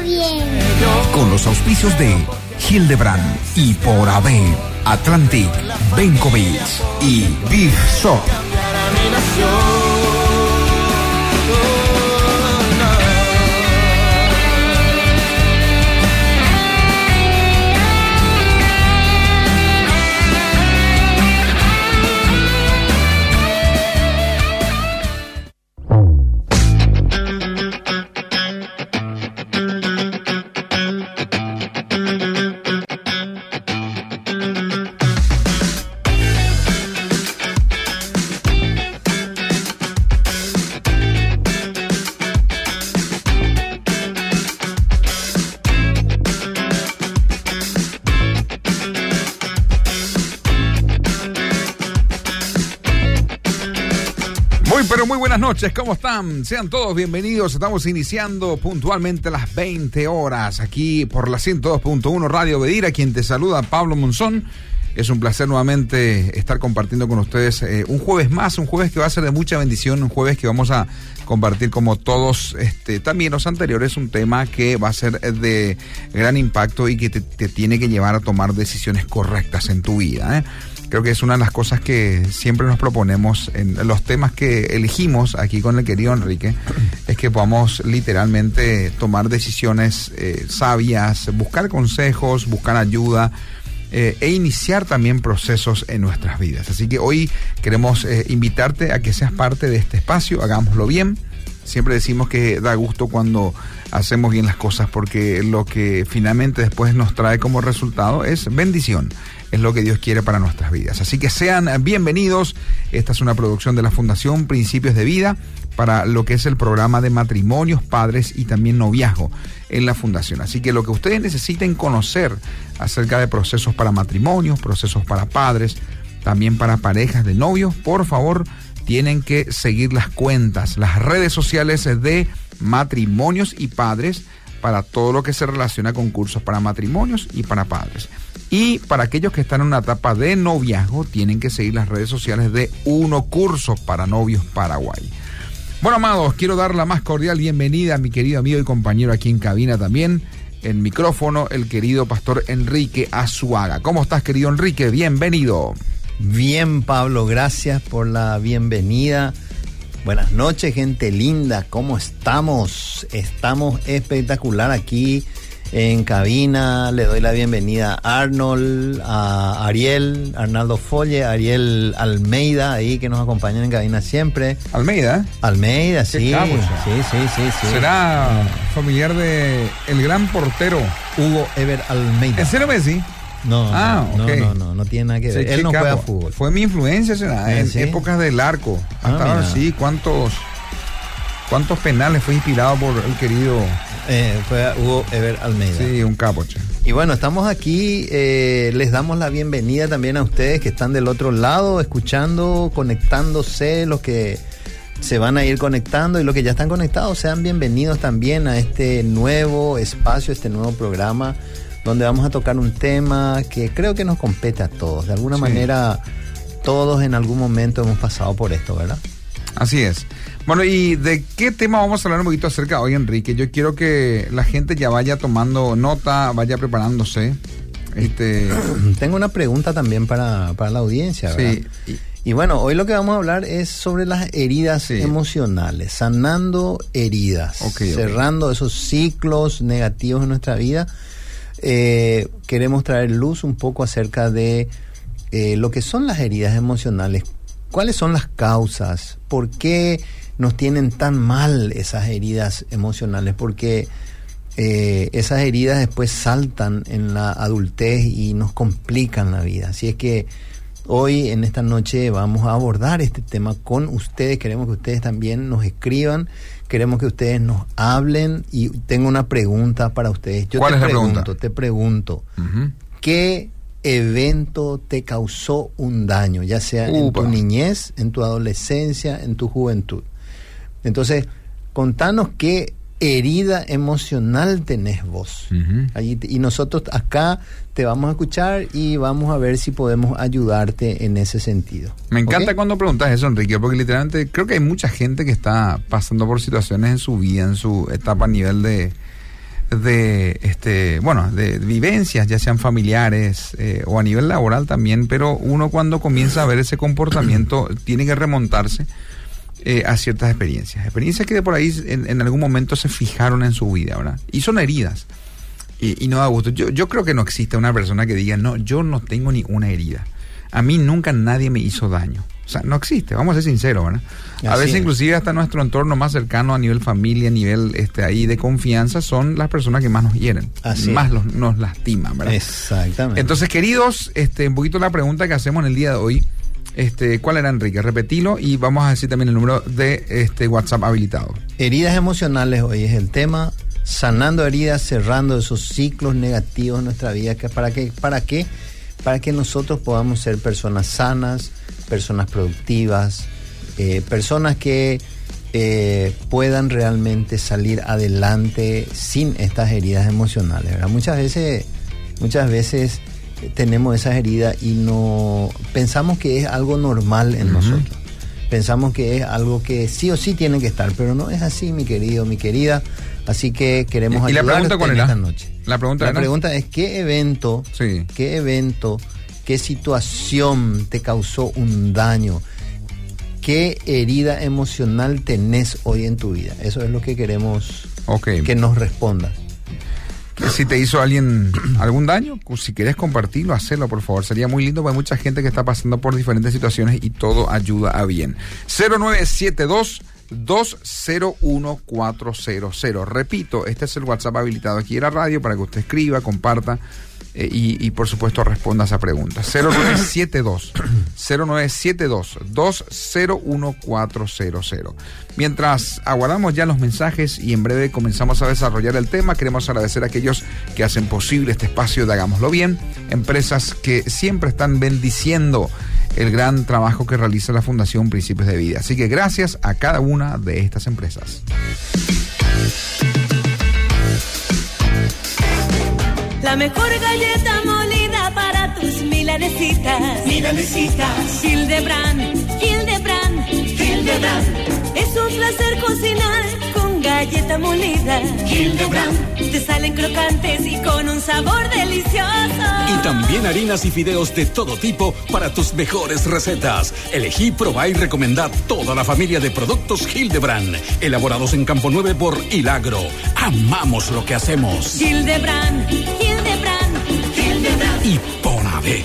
Bien. Con los auspicios de Hildebrand y por AB, Atlantic, Benkovic y Big Shop. Noches, ¿cómo están? Sean todos bienvenidos. Estamos iniciando puntualmente las 20 horas aquí por la 102.1 Radio Bedira, quien te saluda, Pablo Monzón. Es un placer nuevamente estar compartiendo con ustedes eh, un jueves más, un jueves que va a ser de mucha bendición, un jueves que vamos a compartir como todos este, también los anteriores, un tema que va a ser de gran impacto y que te, te tiene que llevar a tomar decisiones correctas en tu vida. ¿eh? Creo que es una de las cosas que siempre nos proponemos en los temas que elegimos aquí con el querido Enrique, es que podamos literalmente tomar decisiones eh, sabias, buscar consejos, buscar ayuda eh, e iniciar también procesos en nuestras vidas. Así que hoy queremos eh, invitarte a que seas parte de este espacio, hagámoslo bien. Siempre decimos que da gusto cuando hacemos bien las cosas porque lo que finalmente después nos trae como resultado es bendición es lo que Dios quiere para nuestras vidas. Así que sean bienvenidos. Esta es una producción de la Fundación Principios de Vida para lo que es el programa de matrimonios, padres y también noviazgo en la Fundación. Así que lo que ustedes necesiten conocer acerca de procesos para matrimonios, procesos para padres, también para parejas de novios, por favor, tienen que seguir las cuentas, las redes sociales de matrimonios y padres para todo lo que se relaciona con cursos para matrimonios y para padres. Y para aquellos que están en una etapa de noviazgo, tienen que seguir las redes sociales de Uno Cursos para Novios Paraguay. Bueno, amados, quiero dar la más cordial bienvenida a mi querido amigo y compañero aquí en cabina también, en micrófono, el querido pastor Enrique Azuaga. ¿Cómo estás, querido Enrique? Bienvenido. Bien, Pablo, gracias por la bienvenida. Buenas noches, gente linda. ¿Cómo estamos? Estamos espectacular aquí en cabina. Le doy la bienvenida a Arnold, a Ariel, Arnaldo Folle, Ariel Almeida, ahí que nos acompañan en cabina siempre. Almeida. Almeida, sí. capo, sí, sí, sí, sí. Será familiar de el gran portero. Hugo Ever Almeida. ¿En serio, Messi? No, Ah, no, ok. no, no, no tiene nada que ver. Sí, Él no juega fútbol. Fue mi influencia, será, Ah, en ¿sí? épocas del arco. Ah, Hasta ahora mira. sí, cuántos, cuántos penales fue inspirado por el querido. Eh, fue a Hugo Ever Almeida. Sí, un capo, che. Y bueno, estamos aquí, eh, les damos la bienvenida también a ustedes que están del otro lado, escuchando, conectándose, los que se van a ir conectando y los que ya están conectados, sean bienvenidos también a este nuevo espacio, este nuevo programa, donde vamos a tocar un tema que creo que nos compete a todos. De alguna Sí. manera, todos en algún momento hemos pasado por esto, ¿verdad? Así es. Bueno, ¿y de qué tema vamos a hablar un poquito acerca hoy, Enrique? Yo quiero que la gente ya vaya tomando nota, vaya preparándose. Este, Tengo una pregunta también para, para la audiencia, ¿verdad? sí, y- bueno, hoy lo que vamos a hablar es sobre las heridas Sí. emocionales, sanando heridas, cerrando esos ciclos negativos en nuestra vida. Eh, queremos traer luz un poco acerca de eh, lo que son las heridas emocionales, cuáles son las causas, por qué nos tienen tan mal esas heridas emocionales, porque eh, esas heridas después saltan en la adultez y nos complican la vida. Así es que Hoy, en esta noche, vamos a abordar este tema con ustedes. Queremos que ustedes también nos escriban. Queremos que ustedes nos hablen. Y tengo una pregunta para ustedes. Yo ¿Cuál te es la pregunto, pregunta? te pregunto. ¿qué evento te causó un daño? Ya sea en tu niñez, en tu adolescencia, en tu juventud. Entonces, contanos qué herida emocional tenés vos. Allí te- y nosotros acá te vamos a escuchar y vamos a ver si podemos ayudarte en ese sentido. Me encanta cuando preguntas eso, Enrique, porque literalmente creo que hay mucha gente que está pasando por situaciones en su vida, en su etapa a nivel de, de este, bueno, de vivencias, ya sean familiares eh, o a nivel laboral también, pero uno cuando comienza a ver ese comportamiento tiene que remontarse eh, a ciertas experiencias, experiencias que de por ahí en, en algún momento se fijaron en su vida, ¿verdad? Y son heridas. Y, y no da gusto. Yo, yo creo que no existe una persona que diga, no, yo no tengo ni una herida. A mí nunca nadie me hizo daño. O sea, no existe, vamos a ser sinceros, ¿verdad? A veces es. inclusive hasta nuestro entorno más cercano a nivel familia, a nivel este ahí de confianza, son las personas que más nos hieren, Así más los, nos lastiman, ¿verdad? Exactamente. Entonces, queridos, este, un poquito la pregunta que hacemos en el día de hoy, este, ¿cuál era Enrique? Repetilo y vamos a decir también el número de este WhatsApp habilitado. heridas emocionales hoy es el tema. Sanando heridas, cerrando esos ciclos negativos en nuestra vida. ¿Para qué? ¿Para qué? Para que nosotros podamos ser personas sanas, personas productivas, eh, personas que eh, puedan realmente salir adelante sin estas heridas emocionales. Muchas veces, muchas veces tenemos esas heridas y no pensamos que es algo normal en nosotros. Pensamos que es algo que sí o sí tiene que estar, pero no es así, mi querido, mi querida. Así que queremos ¿Y la pregunta cuál era? esta noche. La pregunta La era- pregunta es qué evento, Sí. qué evento, qué situación te causó un daño, qué herida emocional tenés hoy en tu vida. Eso es lo que queremos que nos respondas. Si te hizo alguien algún daño, pues, si quieres compartirlo, hacelo, por favor. Sería muy lindo, porque hay mucha gente que está pasando por diferentes situaciones y todo ayuda a bien. 0972 201400. Repito, este es el WhatsApp habilitado aquí en la radio para que usted escriba, comparta eh, y, por supuesto responda a esa pregunta. 0972 0972 201400. Mientras aguardamos ya los mensajes y en breve comenzamos a desarrollar el tema, queremos agradecer a aquellos que hacen posible este espacio de Hagámoslo Bien, empresas que siempre están bendiciendo el gran trabajo que realiza la Fundación Principios de Vida. Así que gracias a cada una de estas empresas. La mejor galleta molida para tus milanesitas. Milanesitas. Hildebrand, Hildebrand, Hildebrand. Es un placer cocinar galleta molida. Hildebrand. Te salen crocantes y con un sabor delicioso. Y también harinas y fideos de todo tipo para tus mejores recetas. Elegí, probá y recomendad toda la familia de productos Hildebrand, elaborados en Campo 9 por Hilagro. Amamos lo que hacemos. Hildebrand, Hildebrand, Hildebrand. Y Ponave.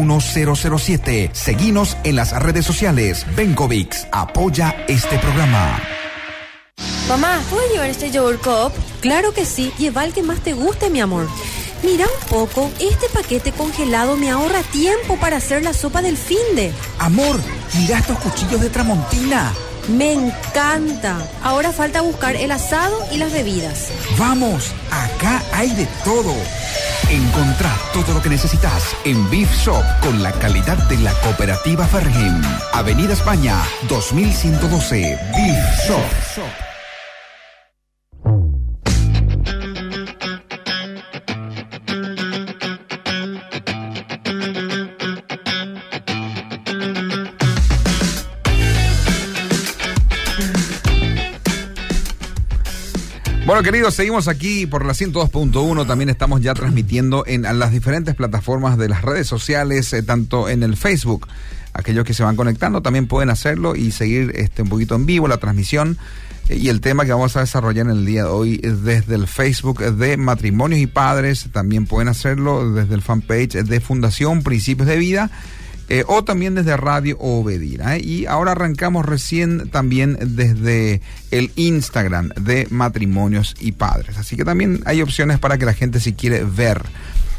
1007. Seguinos en las redes sociales. Bencovix apoya este programa. Mamá, ¿puedo llevar este yogur cup? Claro que sí, lleva el que más te guste, mi amor. Mira un poco, este paquete congelado me ahorra tiempo para hacer la sopa del finde. Amor, mira estos cuchillos de Tramontina. Me encanta. Ahora falta buscar el asado y las bebidas. Vamos, acá hay de todo. Encontrá todo lo que necesitas en Beef Shop con la calidad de la cooperativa Fergem. Avenida España, 2112. Beef Shop. Bueno, queridos, seguimos aquí por la 102.1. También estamos ya transmitiendo en las diferentes plataformas de las redes sociales, eh, tanto en el Facebook. Aquellos que se van conectando también pueden hacerlo y seguir este, un poquito en vivo la transmisión. Eh, y el tema que vamos a desarrollar en el día de hoy es desde el Facebook de Matrimonios y Padres. También pueden hacerlo desde el fanpage de Fundación Principios de Vida eh, o también desde Radio Obedira. ¿eh? Y ahora arrancamos recién también desde el Instagram de Matrimonios y Padres. Así que también hay opciones para que la gente si quiere ver.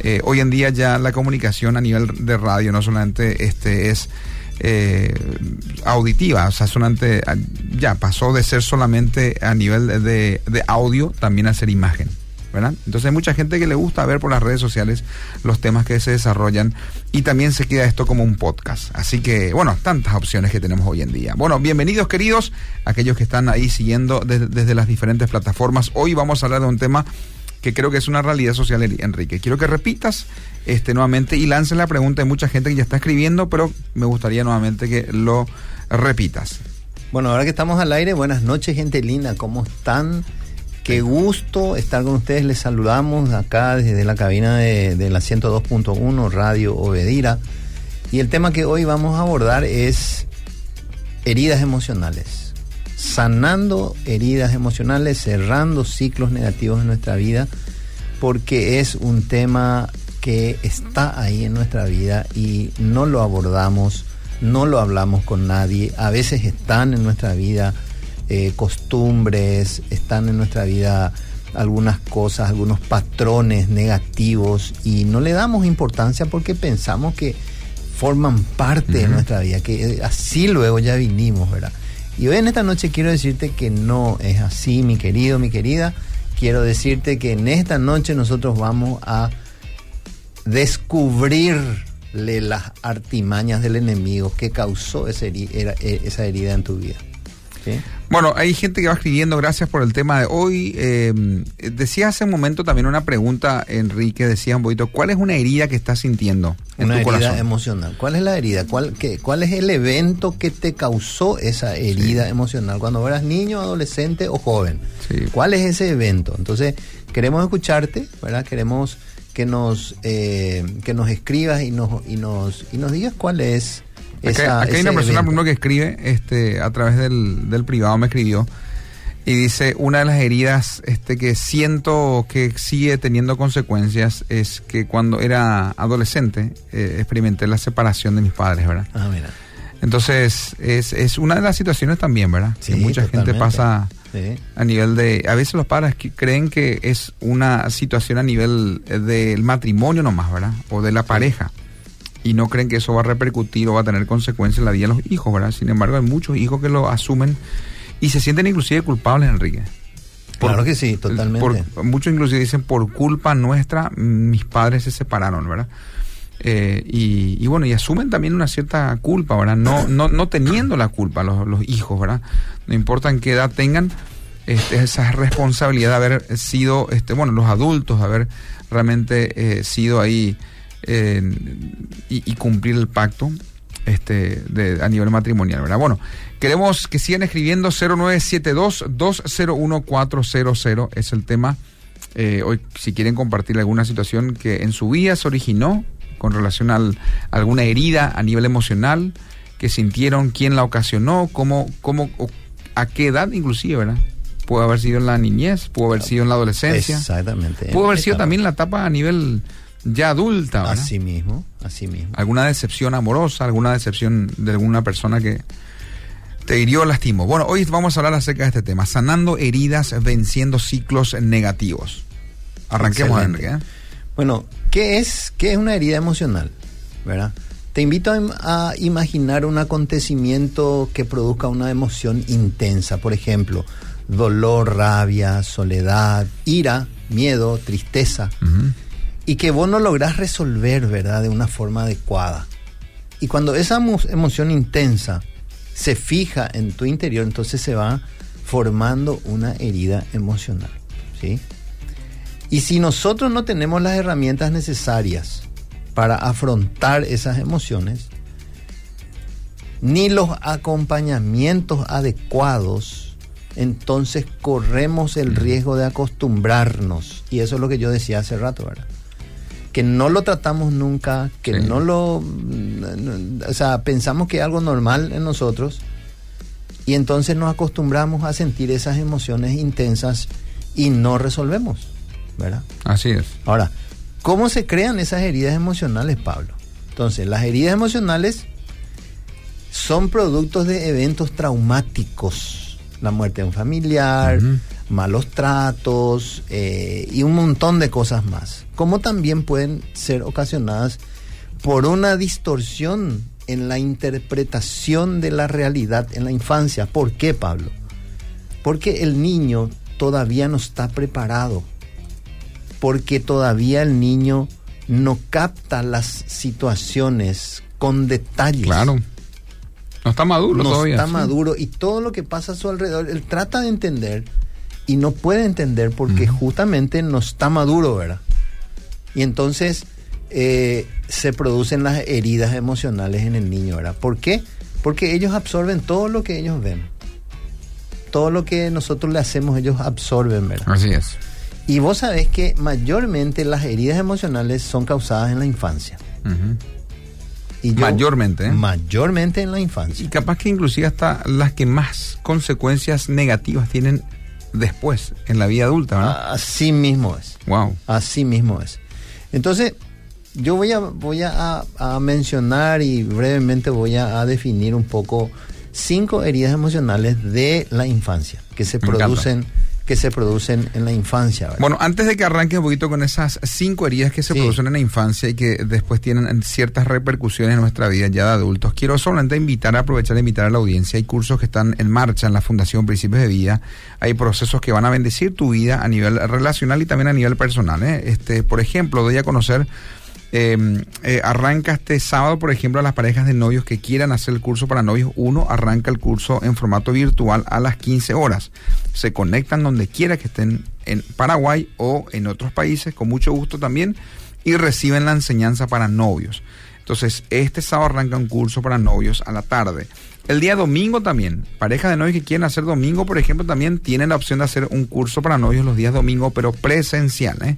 Eh, hoy en día ya la comunicación a nivel de radio no solamente este es auditiva, o sea, solamente ya pasó de ser solamente a nivel de, de audio también a ser imagen. Entonces hay mucha gente que le gusta ver por las redes sociales los temas que se desarrollan y también se queda esto como un podcast. Así que, bueno, tantas opciones que tenemos hoy en día. Bueno, bienvenidos queridos, aquellos que están ahí siguiendo desde, las diferentes plataformas. Hoy vamos a hablar de un tema que creo que es una realidad social, Enrique. Quiero que repitas este nuevamente y lances la pregunta. Hay mucha gente que ya está escribiendo, pero me gustaría nuevamente que lo repitas. Bueno, ahora que estamos al aire, buenas noches, gente linda. ¿Cómo están? Qué gusto estar con ustedes. Les saludamos acá desde la cabina de, la 102.1 Radio Obedira. Y el tema que hoy vamos a abordar es heridas emocionales. Sanando heridas emocionales, cerrando ciclos negativos en nuestra vida, porque es un tema que está ahí en nuestra vida y no lo abordamos, no lo hablamos con nadie. A veces están en nuestra vida eh, costumbres, están en nuestra vida algunas cosas, algunos patrones negativos y no le damos importancia porque pensamos que forman parte de nuestra vida, que eh, así luego ya vinimos, ¿verdad? Y hoy en esta noche quiero decirte que no es así, mi querido, mi querida. Quiero decirte que en esta noche nosotros vamos a descubrirle las artimañas del enemigo que causó esa herida en tu vida. Bueno, hay gente que va escribiendo, gracias por el tema de hoy. Eh, decía hace un momento también una pregunta, Enrique, decía un poquito, ¿cuál es una herida que estás sintiendo en una herida emocional. ¿Cuál es la herida? ¿Cuál, ¿Cuál es el evento que te causó esa herida emocional cuando eras niño, adolescente o joven? ¿Cuál es ese evento? Entonces, queremos escucharte, ¿verdad? Queremos que nos, eh, que nos escribas y nos, y, nos, y nos digas cuál es Acá, hay una persona que escribe este, a través del, del privado, me escribió y dice una de las heridas este que siento que sigue teniendo consecuencias es que cuando era adolescente eh, experimenté la separación de mis padres verdad ah, mira. entonces es, es una de las situaciones también verdad que mucha gente pasa a nivel de a veces los padres creen que es una situación a nivel del matrimonio nomás verdad o de la pareja y no creen que eso va a repercutir o va a tener consecuencias en la vida de los hijos, ¿verdad? Sin embargo, hay muchos hijos que lo asumen y se sienten inclusive culpables, Enrique. claro que sí, totalmente. muchos inclusive dicen, por culpa nuestra, mis padres se separaron, ¿verdad? Eh, y, bueno, y asumen también una cierta culpa, ¿verdad? No, no, no teniendo la culpa los, los hijos, ¿verdad? No importa en qué edad tengan, este, esa responsabilidad de haber sido, este, bueno, los adultos, de haber realmente eh, sido ahí y, cumplir el pacto este, de, a nivel matrimonial, ¿verdad? Bueno, queremos que sigan escribiendo 0972-201-400, es el tema. Eh, hoy, si quieren compartir alguna situación que en su vida se originó con relación a alguna herida a nivel emocional que sintieron, quién la ocasionó, cómo, cómo, a qué edad inclusive, ¿verdad? Pudo haber sido en la niñez, pudo haber sido en la adolescencia. Exactamente. Pudo haber sido también la etapa a nivel ya adulta. Así mismo, así mismo. Alguna decepción amorosa, alguna decepción de alguna persona que te hirió lastimó. Bueno, hoy vamos a hablar acerca de este tema, sanando heridas, venciendo ciclos negativos. Arranquemos, Enrique. ¿eh? Bueno, ¿qué es, ¿qué es una herida emocional? ¿Verdad? Te invito a, a, imaginar un acontecimiento que produzca una emoción intensa, por ejemplo, dolor, rabia, soledad, ira, miedo, tristeza y que vos no lográs resolver, ¿verdad?, de una forma adecuada. Y cuando esa emoción intensa se fija en tu interior, entonces se va formando una herida emocional, ¿sí? Y si nosotros no tenemos las herramientas necesarias para afrontar esas emociones, ni los acompañamientos adecuados, entonces corremos el riesgo de acostumbrarnos. Y eso es lo que yo decía hace rato, ¿verdad? Que no lo tratamos nunca, que Sí. no lo... O sea, pensamos que es algo normal en nosotros y entonces nos acostumbramos a sentir esas emociones intensas y no resolvemos, ¿verdad? Así es. Ahora, ¿cómo se crean esas heridas emocionales, Pablo? Entonces, las heridas emocionales son productos de eventos traumáticos. La muerte de un familiar, Ujú. Malos tratos eh, y un montón de cosas más. Como también pueden ser ocasionadas por una distorsión en la interpretación de la realidad en la infancia. ¿Por qué, Pablo? Porque el niño todavía no está preparado. Porque todavía el niño no capta las situaciones con detalles. Claro. No está maduro no todavía. está sí. maduro y todo lo que pasa a su alrededor, él trata de entender y no puede entender porque justamente no está maduro, ¿verdad? Y entonces eh, se producen las heridas emocionales en el niño, ¿verdad? ¿Por qué? Porque ellos absorben todo lo que ellos ven. Todo lo que nosotros le hacemos, ellos absorben, ¿verdad? Así es. Y vos sabés que mayormente las heridas emocionales son causadas en la infancia. Ujú. Y yo- Mayormente, ¿eh? Mayormente en la infancia. Y capaz que inclusive hasta las que más consecuencias negativas tienen después, en la vida adulta, ¿verdad? Así mismo es. Wow. Así mismo es. Entonces, yo voy a, voy a, a mencionar y brevemente voy a, a definir un poco cinco heridas emocionales de la infancia que se Me encanta. Que se producen en la infancia. ¿verdad? Bueno, antes de que arranque un poquito con esas cinco heridas que se Sí. producen en la infancia y que después tienen ciertas repercusiones en nuestra vida ya de adultos, quiero solamente invitar, aprovechar de invitar a la audiencia. Hay cursos que están en marcha en la Fundación Principios de Vida. Hay procesos que van a bendecir tu vida a nivel relacional y también a nivel personal. ¿eh? Este, por ejemplo, doy a conocer eh, eh, arranca este sábado, por ejemplo, a las parejas de novios que quieran hacer el curso para novios 1, arranca el curso en formato virtual a las 15 horas. Se conectan donde quiera que estén en Paraguay o en otros países, con mucho gusto también, y reciben la enseñanza para novios. Entonces, este sábado arranca un curso para novios a la tarde. El día domingo también, parejas de novios que quieren hacer domingo, por ejemplo, también tienen la opción de hacer un curso para novios los días domingo, pero presencial. ¿eh?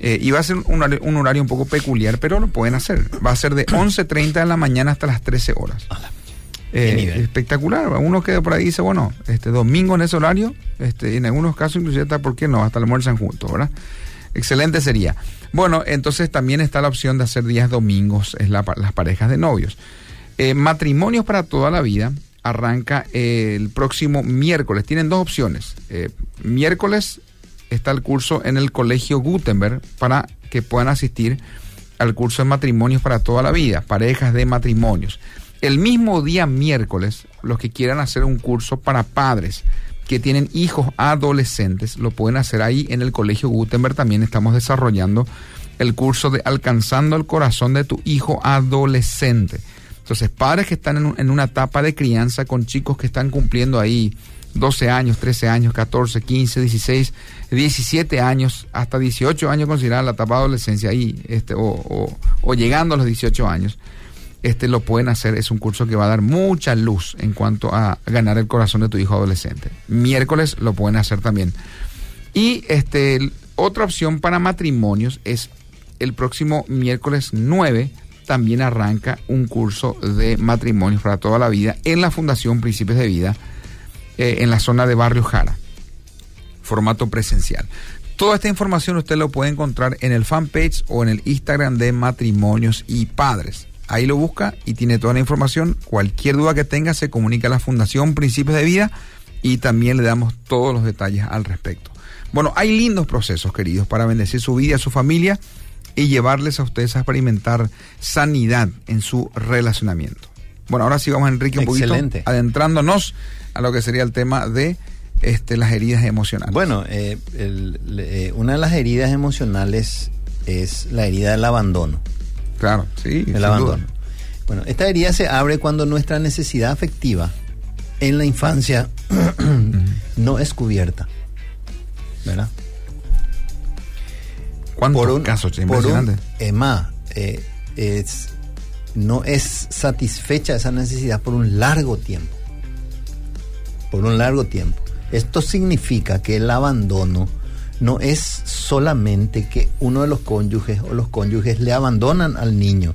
Eh, y va a ser un horario, un horario un poco peculiar, pero lo pueden hacer. Va a ser de 11.30 de la mañana hasta las 13 horas. Eh, espectacular. Uno que por ahí dice, bueno, este domingo en ese horario, este, y en algunos casos inclusive hasta, ¿por qué no? Hasta almuerzan juntos, ¿verdad? Excelente sería. Bueno, entonces también está la opción de hacer días domingos, es la las parejas de novios. Eh, matrimonios para toda la vida arranca eh, el próximo miércoles. Tienen dos opciones. Eh, miércoles está el curso en el Colegio Gutenberg para que puedan asistir al curso de matrimonios para toda la vida, parejas de matrimonios. El mismo día miércoles, los que quieran hacer un curso para padres que tienen hijos adolescentes, lo pueden hacer ahí en el Colegio Gutenberg. También estamos desarrollando el curso de Alcanzando el Corazón de tu Hijo Adolescente. Entonces, padres que están en, en una etapa de crianza con chicos que están cumpliendo ahí 12 años, 13 años, 14, 15, 16, 17 años, hasta 18 años considerada la etapa de adolescencia ahí, este, o, llegando a los 18 años, este lo pueden hacer. Es un curso que va a dar mucha luz en cuanto a ganar el corazón de tu hijo adolescente. Miércoles lo pueden hacer también. Y este, otra opción para matrimonios es el próximo miércoles 9 también arranca un curso de matrimonios para toda la vida en la Fundación Príncipes de Vida eh, en la zona de Barrio Jara, formato presencial. Toda esta información usted lo puede encontrar en el fanpage o en el Instagram de Matrimonios y Padres. Ahí lo busca y tiene toda la información. Cualquier duda que tenga se comunica a la Fundación Principios de Vida y también le damos todos los detalles al respecto. Bueno, hay lindos procesos, queridos, para bendecir su vida, su familia y llevarles a ustedes a experimentar sanidad en su relacionamiento. Bueno, ahora sí vamos, Enrique, un Excelente. poquito adentrándonos a lo que sería el tema de este, las heridas emocionales. Bueno, eh, el- eh, una de las heridas emocionales es la herida del abandono. claro, sí. El duda. abandono. Bueno, esta herida se abre cuando nuestra necesidad afectiva en la infancia no es cubierta. ¿Verdad? ¿Cuántos casos? por un- Impresionante. es más, eh, es, no es satisfecha esa necesidad por un largo tiempo. Por un largo tiempo. Esto significa que el abandono no es solamente que uno de los cónyuges o los cónyuges le abandonan al niño,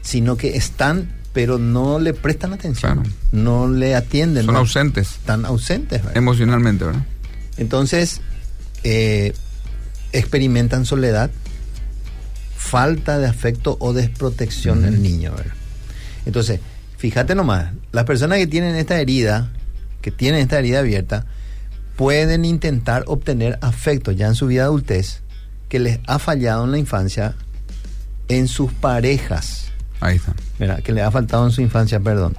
sino que están, pero no le prestan atención, no le atienden. Son no- ausentes. Están ausentes. ¿verdad? Emocionalmente, ¿verdad? Entonces, eh, experimentan soledad, falta de afecto o desprotección del niño. ¿verdad? Entonces, fíjate nomás, las personas que tienen esta herida, que tienen esta herida abierta, pueden intentar obtener afecto ya en su vida adultez que les ha fallado en la infancia en sus parejas. Ahí está. ¿verdad? Que les ha faltado en su infancia, perdón.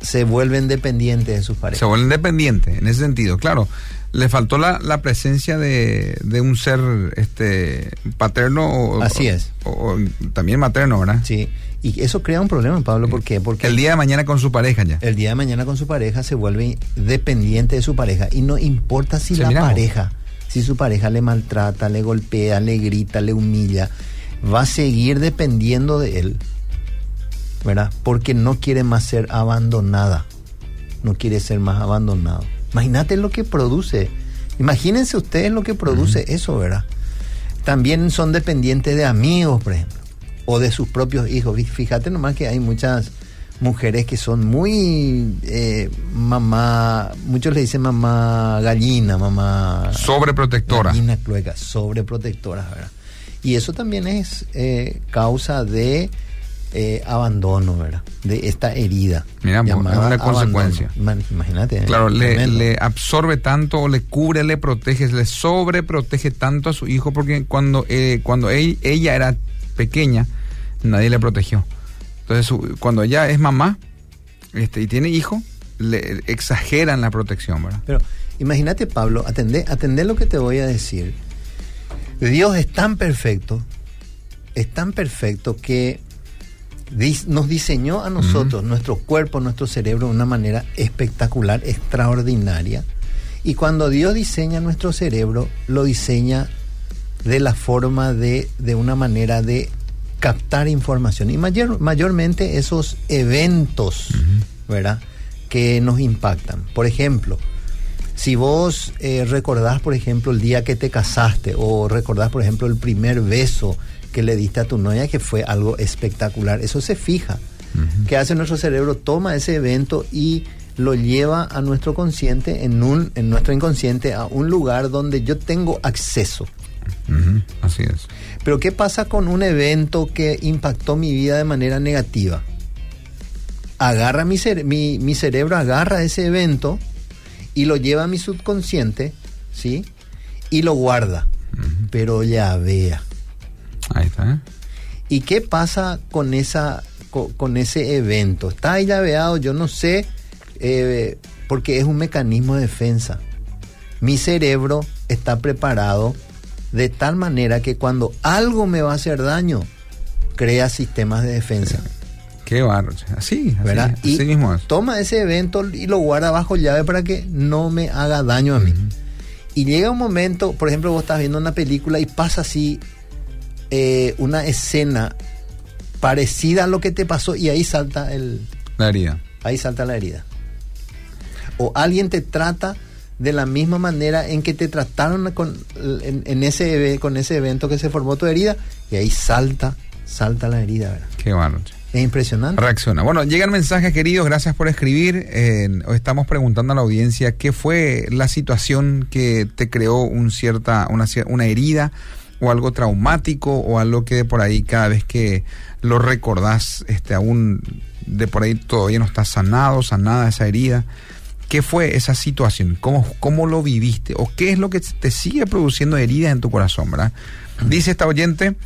Se vuelven dependientes de sus parejas. Se vuelven dependientes, en ese sentido. Claro, le faltó la, la presencia de, de un ser este paterno o, Así es. o- o también materno, ¿verdad? Sí, y eso crea un problema, Pablo, ¿por qué? Porque El día de mañana con su pareja ya. el día de mañana con su pareja se vuelve dependiente de su pareja y no importa si la miramos. pareja, si su pareja le maltrata, le golpea, le grita, le humilla, va a seguir dependiendo de él, ¿verdad? Porque no quiere más ser abandonada, no quiere ser más abandonado. Imagínate lo que produce, imagínense ustedes lo que produce eso, ¿verdad? También son dependientes de amigos, por ejemplo, o de sus propios hijos. Fí- Fíjate nomás que hay muchas mujeres que son muy eh, mamá, muchos le dicen mamá gallina, mamá Sobreprotectora. gallina clueca, sobreprotectoras, ¿verdad? Y eso también es eh, causa de eh, abandono, ¿verdad? De esta herida. Mira, es una consecuencia. Ima- Imagínate. Claro, le, absorbe tanto, le cubre, le protege, le sobreprotege tanto a su hijo porque cuando, eh, cuando él- ella era pequeña, nadie le protegió. Entonces, cuando ella es mamá este, y tiene hijo, le exageran la protección, ¿verdad? Pero imagínate, Pablo, atendé, atendé lo que te voy a decir. Dios es tan perfecto, es tan perfecto que nos diseñó a nosotros, nuestro cuerpo, nuestro cerebro, de una manera espectacular, extraordinaria. Y cuando Dios diseña nuestro cerebro, lo diseña de la forma de, de una manera de captar información. Y mayor, mayormente esos eventos, ¿verdad? Que nos impactan. Por ejemplo, si vos eh, recordás, por ejemplo, el día que te casaste o recordás, por ejemplo, el primer beso que le diste a tu novia, que fue algo espectacular, eso se fija. ¿Qué hace nuestro cerebro? Toma ese evento y lo lleva a nuestro consciente, en, un, en nuestro inconsciente, a un lugar donde yo tengo acceso. Así es. Pero ¿qué pasa con un evento que impactó mi vida de manera negativa? Agarra mi, cere- mi, mi cerebro, agarra ese evento y lo lleva a mi subconsciente, ¿sí? Y lo guarda. Pero ya vea. Ahí está, ¿eh? ¿Y qué pasa con esa con, ese evento? Está ahí llaveado, yo no sé, eh, porque es un mecanismo de defensa. Mi cerebro está preparado de tal manera que cuando algo me va a hacer daño, crea sistemas de defensa. Qué bárbaro. che. Así, así, ¿verdad? así y mismo es. toma ese evento y lo guarda bajo llave para que no me haga daño a mí. Y llega un momento, por ejemplo, vos estás viendo una película y pasa así eh, una escena parecida a lo que te pasó y ahí salta el, La herida. ahí salta la herida. O alguien te trata de la misma manera en que te trataron con, en, en ese, con ese evento que se formó tu herida y ahí salta, salta la herida. ¿verdad? Qué che. Es impresionante. Reacciona. Bueno, llegan mensajes, queridos. Gracias por escribir. Eh, estamos preguntando a la audiencia qué fue la situación que te creó un cierta, una, una herida o algo traumático o algo que de por ahí cada vez que lo recordás, este, aún de por ahí todavía no está sanado, sanada esa herida. ¿Qué fue esa situación? ¿Cómo, ¿Cómo lo viviste? ¿O qué es lo que te sigue produciendo heridas en tu corazón, verdad? Dice esta oyente,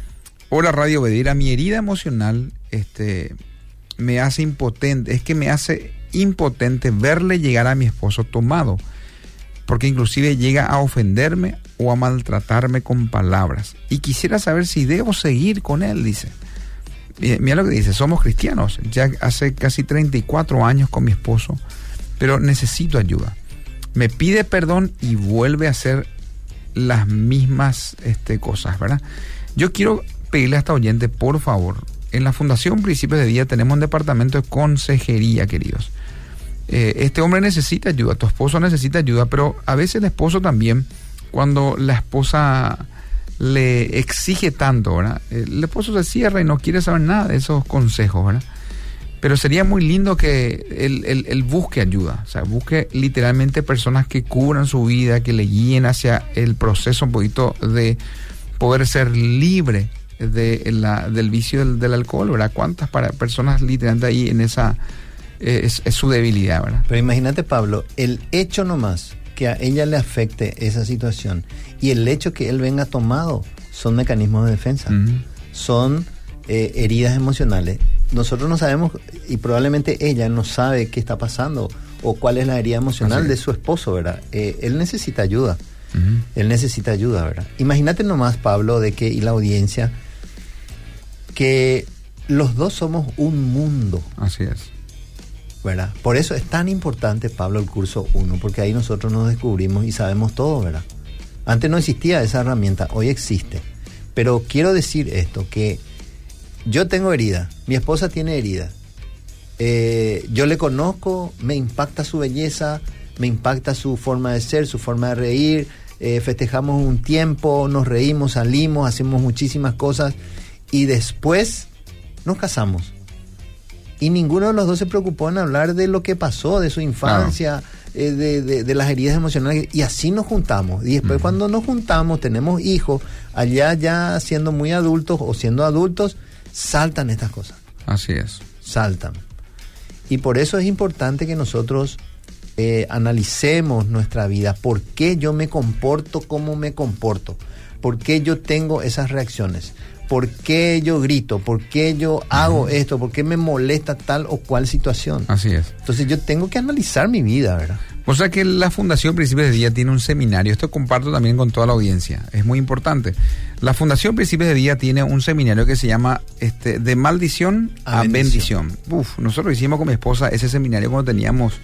hola Radio Bedira, mi herida emocional este, me hace impotente, es que me hace impotente verle llegar a mi esposo tomado, porque inclusive llega a ofenderme o a maltratarme con palabras. Y quisiera saber si debo seguir con él, dice. Mira mira lo que dice, somos cristianos, ya hace casi 34 años con mi esposo, pero necesito ayuda. Me pide perdón y vuelve a hacer las mismas este, cosas, ¿verdad? Yo quiero pedirle a esta oyente, por favor, en la Fundación Principios de Día tenemos un departamento de consejería, queridos. eh, este hombre necesita ayuda, tu esposo necesita ayuda, pero a veces el esposo también, cuando la esposa le exige tanto, ¿verdad? El esposo se cierra y no quiere saber nada de esos consejos, ¿verdad? Pero sería muy lindo que él, busque ayuda, o sea, busque literalmente personas que cubran su vida, que le guíen hacia el proceso un poquito de poder ser libre de la, del vicio del, alcohol, ¿verdad? ¿Cuántas para, personas literalmente ahí en esa... Eh, es, es, su debilidad, ¿verdad? Pero imagínate, Pablo, el hecho nomás que a ella le afecte esa situación y el hecho que él venga tomado son mecanismos de defensa, son eh, heridas emocionales. Nosotros no sabemos y probablemente ella no sabe qué está pasando o cuál es la herida emocional de su esposo, ¿verdad? Eh, él necesita ayuda. Él necesita ayuda, ¿verdad? Imagínate nomás, Pablo, de que y la audiencia, que los dos somos un mundo. Así es. ¿verdad? Por eso es tan importante, Pablo, el curso 1, porque ahí nosotros nos descubrimos y sabemos todo, ¿verdad? Antes no existía esa herramienta, hoy existe. Pero quiero decir esto, que yo tengo herida, mi esposa tiene herida. Eh, yo le conozco, me impacta su belleza, me impacta su forma de ser, su forma de reír, eh, festejamos un tiempo, nos reímos, salimos, hacemos muchísimas cosas y después nos casamos y ninguno de los dos se preocupó en hablar de lo que pasó, de su infancia, eh, de, las heridas emocionales. Y así nos juntamos. Y después cuando nos juntamos, tenemos hijos, allá ya siendo muy adultos o siendo adultos, saltan estas cosas. Así es. Saltan. Y por eso es importante que nosotros eh, analicemos nuestra vida. ¿Por qué yo me comporto como me comporto? ¿Por qué yo tengo esas reacciones? por qué yo grito, por qué yo hago esto, por qué me molesta tal o cual situación. Así es. Entonces yo tengo que analizar mi vida, ¿verdad? O sea que la Fundación Principios de Día tiene un seminario, esto comparto también con toda la audiencia, es muy importante. La Fundación Principios de Día tiene un seminario que se llama este, De Maldición a, bendición. Uf, nosotros hicimos con mi esposa ese seminario cuando teníamos,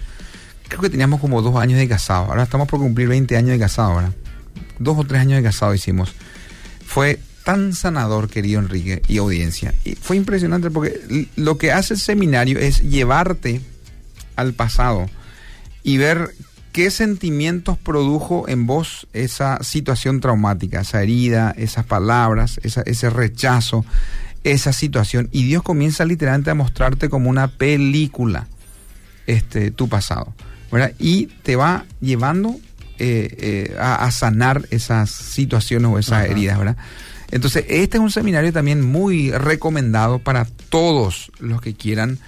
creo que teníamos como dos años de casado, ahora estamos por cumplir 20 años de casado, ¿verdad? Dos o tres años de casado hicimos. Fue tan sanador, querido Enrique y audiencia. Y fue impresionante porque lo que hace el seminario es llevarte al pasado y ver qué sentimientos produjo en vos esa situación traumática, esa herida, esas palabras, ese rechazo, esa situación. Y Dios comienza literalmente a mostrarte como una película este, tu pasado. Y te va llevando eh, eh, a, sanar esas situaciones o esas heridas, ¿verdad? Entonces, este es un seminario también muy recomendado para todos los que quieran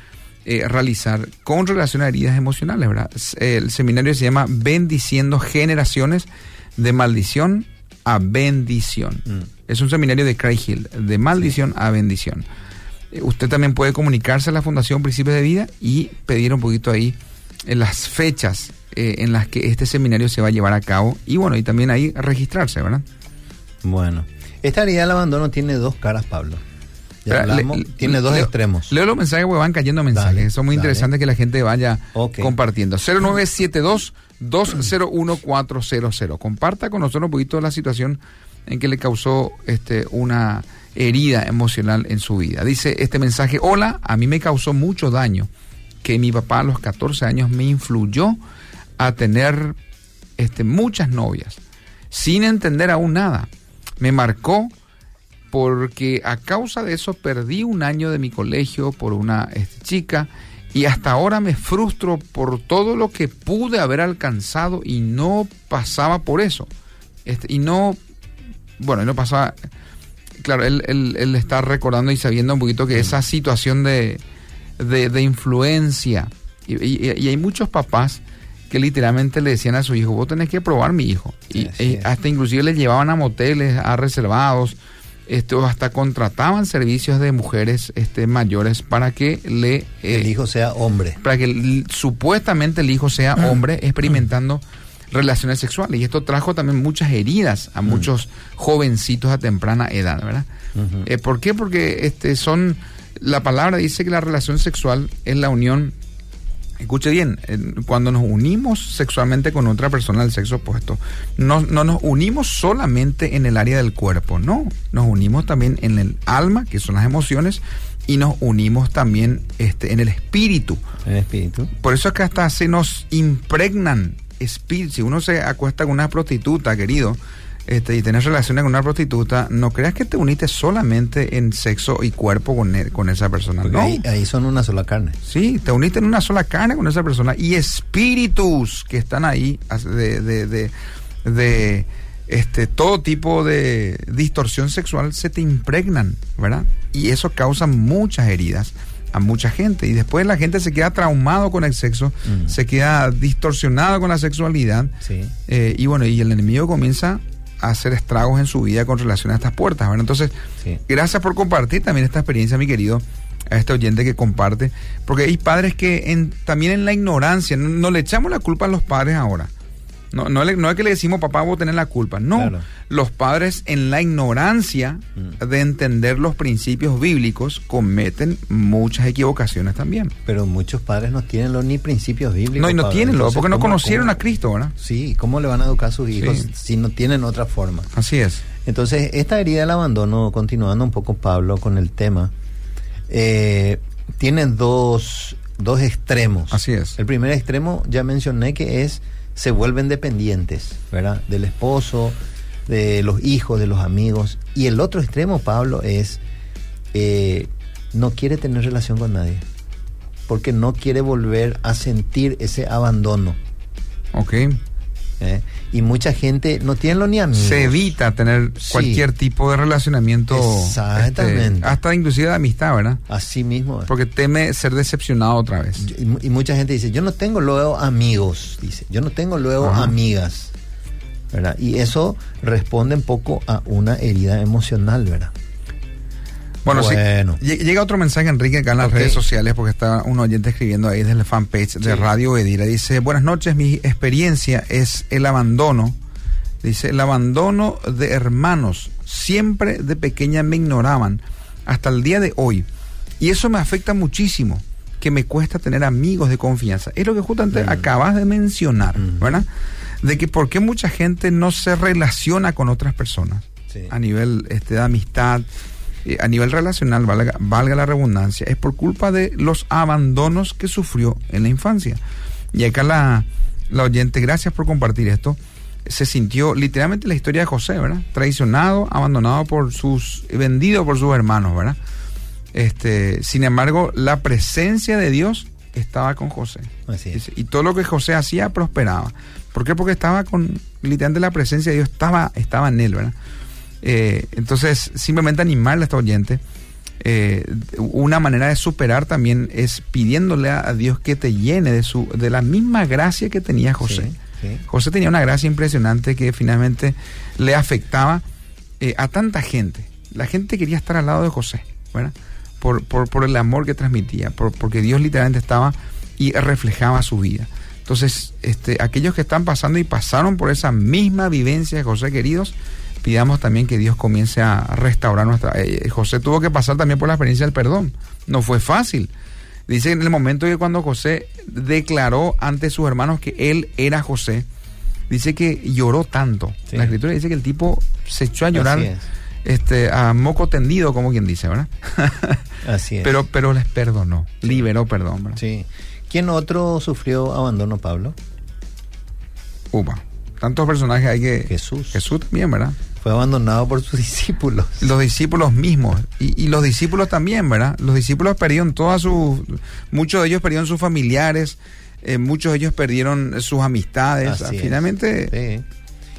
eh, realizar con relación a heridas emocionales, ¿verdad? El seminario se llama Bendiciendo Generaciones de Maldición a Bendición. Mm. Es un seminario de Craig Hill, de maldición a bendición. Eh, usted también puede comunicarse a la Fundación Principios de Vida y pedir un poquito ahí en eh, las fechas en las que este seminario se va a llevar a cabo y bueno, y también ahí registrarse, ¿verdad? Bueno. Esta herida del abandono tiene dos caras, Pablo. Tiene dos extremos. Leo los mensajes porque van cayendo mensajes. Son muy interesantes que la gente vaya compartiendo. 0972 201400. Comparta con nosotros un poquito la situación en que le causó este una herida emocional en su vida. Dice este mensaje, hola, a mí me causó mucho daño que mi papá a los 14 años me influyó a tener este, muchas novias, sin entender aún nada me marcó porque a causa de eso perdí un año de mi colegio por una este, chica y hasta ahora me frustro por todo lo que pude haber alcanzado y no pasaba por eso. Este, y no, bueno, no pasaba, claro, él, él, está recordando y sabiendo un poquito que esa situación de, de, influencia, y, hay muchos papás que literalmente le decían a su hijo, vos tenés que probar mi hijo. Y hasta inclusive le llevaban a moteles, a reservados, este, o hasta contrataban servicios de mujeres este, mayores para que le... Eh, el hijo sea hombre. Para que supuestamente el hijo sea hombre experimentando relaciones sexuales. Y esto trajo también muchas heridas a muchos jovencitos a temprana edad, ¿verdad? Eh, ¿Por qué? Porque este, son... La palabra dice que la relación sexual es la unión Escuche bien, cuando nos unimos sexualmente con otra persona del sexo opuesto, no, no, nos unimos solamente en el área del cuerpo, no, nos unimos también en el alma, que son las emociones, y nos unimos también este, en el espíritu. En el espíritu. Por eso es que hasta se nos impregnan espíritu. Si uno se acuesta con una prostituta, querido, este, y tienes relaciones con una prostituta, no creas que te uniste solamente en sexo y cuerpo con, e- con esa persona. Porque no. ahí, ahí son una sola carne. Sí, te uniste en una sola carne con esa persona y espíritus que están ahí de, de, de, de, este, todo tipo de distorsión sexual se te impregnan, ¿verdad? Y eso causa muchas heridas a mucha gente y después la gente se queda traumado con el sexo, Mm. se queda distorsionado con la sexualidad Sí. eh, y bueno, y el enemigo comienza hacer estragos en su vida con relación a estas puertas, ¿verdad? Entonces, Sí. gracias por compartir también esta experiencia, mi querido, a este oyente que comparte, porque hay padres que en, también en la ignorancia, no, no le echamos la culpa a los padres ahora. No, no, le- no es que le decimos, papá, vos tenés la culpa. No, Claro. los padres en la ignorancia Mm. de entender los principios bíblicos cometen muchas equivocaciones también. Pero muchos padres no tienen los ni principios bíblicos. No, y no tienen, Entonces, porque no ¿cómo- conocieron cómo- a Cristo, ¿verdad? Sí, ¿cómo le van a educar a sus hijos Sí. si no tienen otra forma? Así es. Entonces, esta herida del abandono, continuando un poco, Pablo, con el tema, eh, tiene dos, dos extremos. Así es. El primer extremo, ya mencioné, que es se vuelven dependientes, ¿verdad? Del esposo, de los hijos, de los amigos. Y el otro extremo, Pablo, es eh, no quiere tener relación con nadie. Porque no quiere volver a sentir ese abandono. Ok. ¿Eh? Y mucha gente no tiene lo ni amigos. Se evita tener Sí. cualquier tipo de relacionamiento. Exactamente. este, hasta inclusive de amistad, ¿verdad? Así mismo. Porque teme ser decepcionado otra vez. Y, mu- y mucha gente dice, yo no tengo luego amigos, dice, yo no tengo luego Ajá. amigas, ¿verdad? Y eso responde un poco a una herida emocional, ¿verdad? Bueno, sí. Bueno. Llega otro mensaje, Enrique, acá en las redes sociales, porque está un oyente escribiendo ahí desde la fanpage de Sí. Radio Edira. Dice, buenas noches, mi experiencia es el abandono. Dice, el abandono de hermanos. Siempre de pequeña me ignoraban, hasta el día de hoy. Y eso me afecta muchísimo, que me cuesta tener amigos de confianza. Es lo que justamente Mm. acabas de mencionar, Mm. ¿verdad? De que por qué mucha gente no se relaciona con otras personas Sí. a nivel este, de amistad, eh, a nivel relacional, valga, valga la redundancia, es por culpa de los abandonos que sufrió en la infancia. Y acá la, la oyente, gracias por compartir esto, se sintió literalmente la historia de José, ¿verdad? Traicionado, abandonado por sus, vendido por sus hermanos, ¿verdad? Este, sin embargo, la presencia de Dios estaba con José. Así es. Dice, Y todo lo que José hacía prosperaba. ¿Por qué? Porque estaba con, literalmente la presencia de Dios estaba, estaba en él, ¿verdad? Eh, entonces, simplemente animarle a esta oyente. eh, una manera de superar también es pidiéndole a, Dios que te llene de su de la misma gracia que tenía José. Sí, sí. José tenía una gracia impresionante que finalmente le afectaba eh, a tanta gente. La gente quería estar al lado de José, ¿verdad? Por, por, por el amor que transmitía, por- porque Dios literalmente estaba y reflejaba su vida. Entonces, este, aquellos que están pasando y pasaron por esa misma vivencia de José, queridos, pidamos también que Dios comience a restaurar nuestra... eh, José tuvo que pasar también por la experiencia del perdón. No fue fácil. Dice en el momento que cuando José declaró ante sus hermanos que él era José, dice que lloró tanto. Sí. La escritura dice que el tipo se echó a llorar es. este, a moco tendido, como quien dice, ¿verdad? Así es. pero, pero les perdonó, liberó perdón, ¿verdad? sí. ¿Quién otro sufrió abandono, Pablo? Upa. Tantos personajes hay que... Jesús. Jesús también, ¿verdad? Fue abandonado por sus discípulos. Los discípulos mismos. Y, y los discípulos también, ¿verdad? Los discípulos perdieron todas sus... Muchos de ellos perdieron sus familiares, eh, muchos de ellos perdieron sus amistades. Así. Finalmente,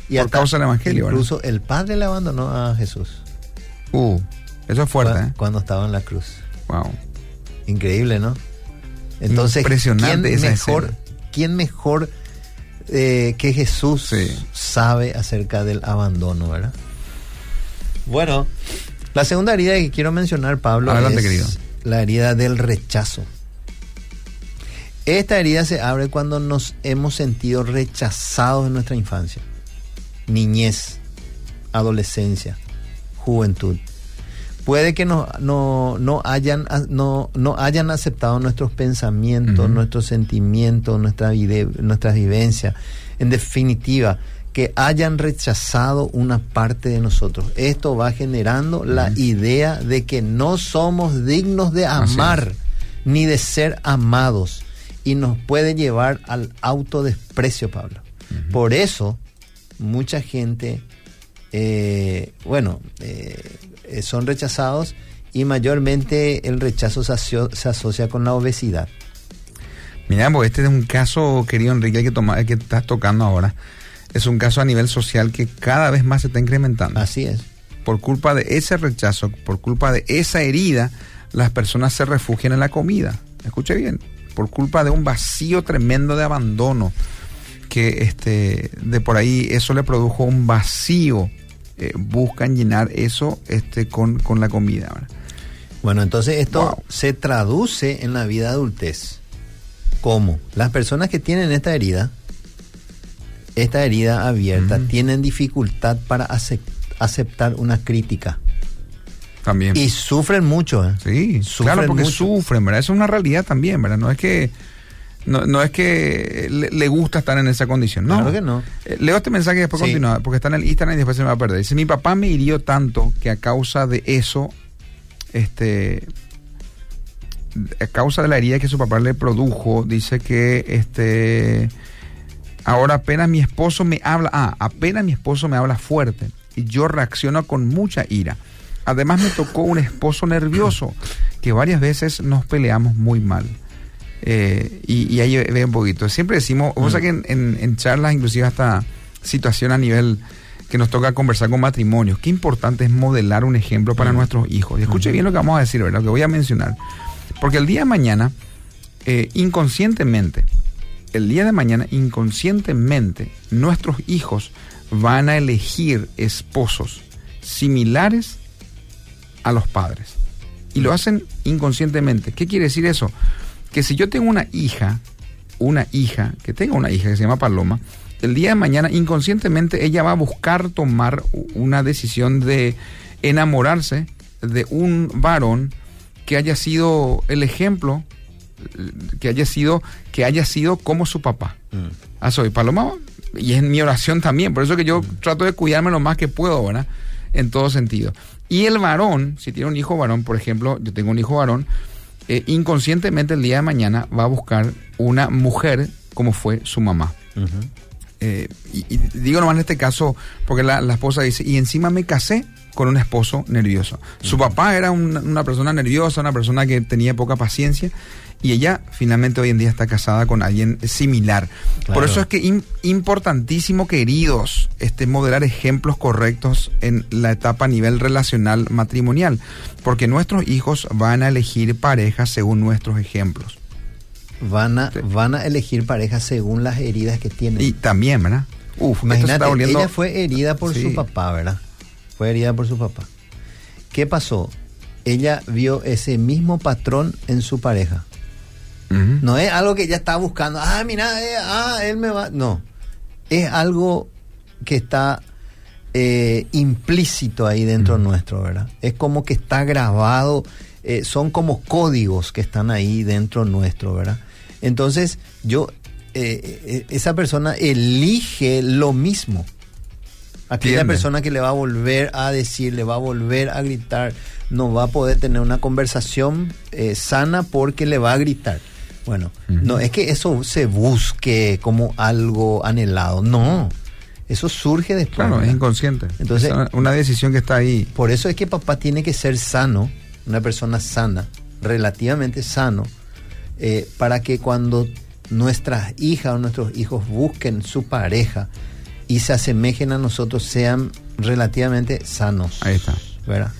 Sí. por causa del evangelio, ¿verdad? Incluso el Padre le abandonó a Jesús. uh, eso es fuerte, cua- ¿eh? Cuando estaba en la cruz. Wow. Increíble, ¿no? Entonces, Impresionante ¿quién esa mejor, escena. ¿quién mejor eh, que Jesús Sí. sabe acerca del abandono, verdad? Bueno, la segunda herida que quiero mencionar, Pablo, Adelante, es querido. la herida del rechazo. Esta herida se abre cuando nos hemos sentido rechazados en nuestra infancia, niñez, adolescencia, juventud. Puede que no, no, no, hayan, no, no hayan aceptado nuestros pensamientos, nuestros sentimientos, nuestra nuestras vivencias. En definitiva, que hayan rechazado una parte de nosotros. Esto va generando la idea de que no somos dignos de amar ni de ser amados y nos puede llevar al autodesprecio, Pablo. Por eso, mucha gente, eh, bueno, eh, son rechazados y mayormente el rechazo se, aso- se asocia con la obesidad. Mira, pues este es un caso, querido Enrique, que, toma, que estás tocando ahora. Es un caso a nivel social que cada vez más se está incrementando. Así es. Por culpa de ese rechazo, por culpa de esa herida, las personas se refugian en la comida. Escuche bien, por culpa de un vacío tremendo de abandono, que este, de por ahí eso le produjo un vacío. Eh, buscan llenar eso este, con, con la comida. ¿verdad? Bueno, entonces esto Wow. se traduce en la vida adultez. ¿Cómo? Las personas que tienen esta herida, esta herida abierta, tienen dificultad para acep- aceptar una crítica. También. Y sufren mucho. ¿eh? Sí, Sufren claro, porque mucho. sufren, ¿verdad? Eso es una realidad también, ¿verdad? No es que no, no es que le, le gusta estar en esa condición, no. Claro que no. Eh, leo este mensaje y después Sí. continúa, porque está en el Instagram y después se me va a perder. Dice, mi papá me hirió tanto que a causa de eso, este, a causa de la herida que su papá le produjo, dice que, este, ahora apenas mi esposo me habla, ah, apenas mi esposo me habla fuerte y yo reacciono con mucha ira. Además me tocó un esposo nervioso que varias veces nos peleamos muy mal. Eh, y, y ahí ve un poquito. Siempre decimos, o sea que en, en- en charlas, inclusive hasta situación a nivel que nos toca conversar con matrimonios, qué importante es modelar un ejemplo para nuestros hijos. Y escuche bien lo que vamos a decir, ¿verdad? Lo que voy a mencionar. Porque el día de mañana, eh, inconscientemente, el día de mañana, inconscientemente, nuestros hijos van a elegir esposos similares a los padres. Y lo hacen inconscientemente. ¿Qué quiere decir eso? Que si yo tengo una hija, una hija, que tenga una hija que se llama Paloma, el día de mañana inconscientemente ella va a buscar tomar una decisión de enamorarse de un varón que haya sido el ejemplo, que haya sido, que haya sido como su papá. Ah, soy Paloma, y es mi oración también, por eso que yo trato de cuidarme lo más que puedo, ¿verdad? En todo sentido. Y el varón, si tiene un hijo varón, por ejemplo, yo tengo un hijo varón, eh, inconscientemente el día de mañana va a buscar una mujer como fue su mamá. Eh, y, y digo nomás en este caso, porque la, la esposa dice, y encima me casé con un esposo nervioso. Su papá era una persona nerviosa, una persona que tenía poca paciencia, y ella finalmente hoy en día está casada con alguien similar. Por eso es que im- importantísimo, queridos, este, modelar ejemplos correctos en la etapa a nivel relacional matrimonial, porque nuestros hijos van a elegir parejas según nuestros ejemplos. Van a, Sí. van a elegir parejas según las heridas que tienen. Y también, ¿verdad? Uf, Imagínate, está volviendo- ella fue herida por Sí. su papá, ¿verdad? Fue herida por su papá. ¿Qué pasó? Ella vio ese mismo patrón en su pareja. No es algo que ella está buscando. Ah, mira, eh, ah, él me va. No. Es algo que está eh, implícito ahí dentro nuestro, ¿verdad? Es como que está grabado. eh, son como códigos que están ahí dentro nuestro, ¿verdad? Entonces, yo, eh, esa persona elige lo mismo. Aquella persona que le va a volver a decir, le va a volver a gritar, no va a poder tener una conversación eh, sana porque le va a gritar. Bueno, no es que eso se busque como algo anhelado, no. Eso surge después. Claro, es inconsciente. Entonces- es una, una decisión que está ahí. Por eso es que papá tiene que ser sano, una persona sana, relativamente sano, eh, para que cuando nuestras hijas o nuestros hijos busquen su pareja y se asemejen a nosotros, sean relativamente sanos. Ahí está. ¿Verdad?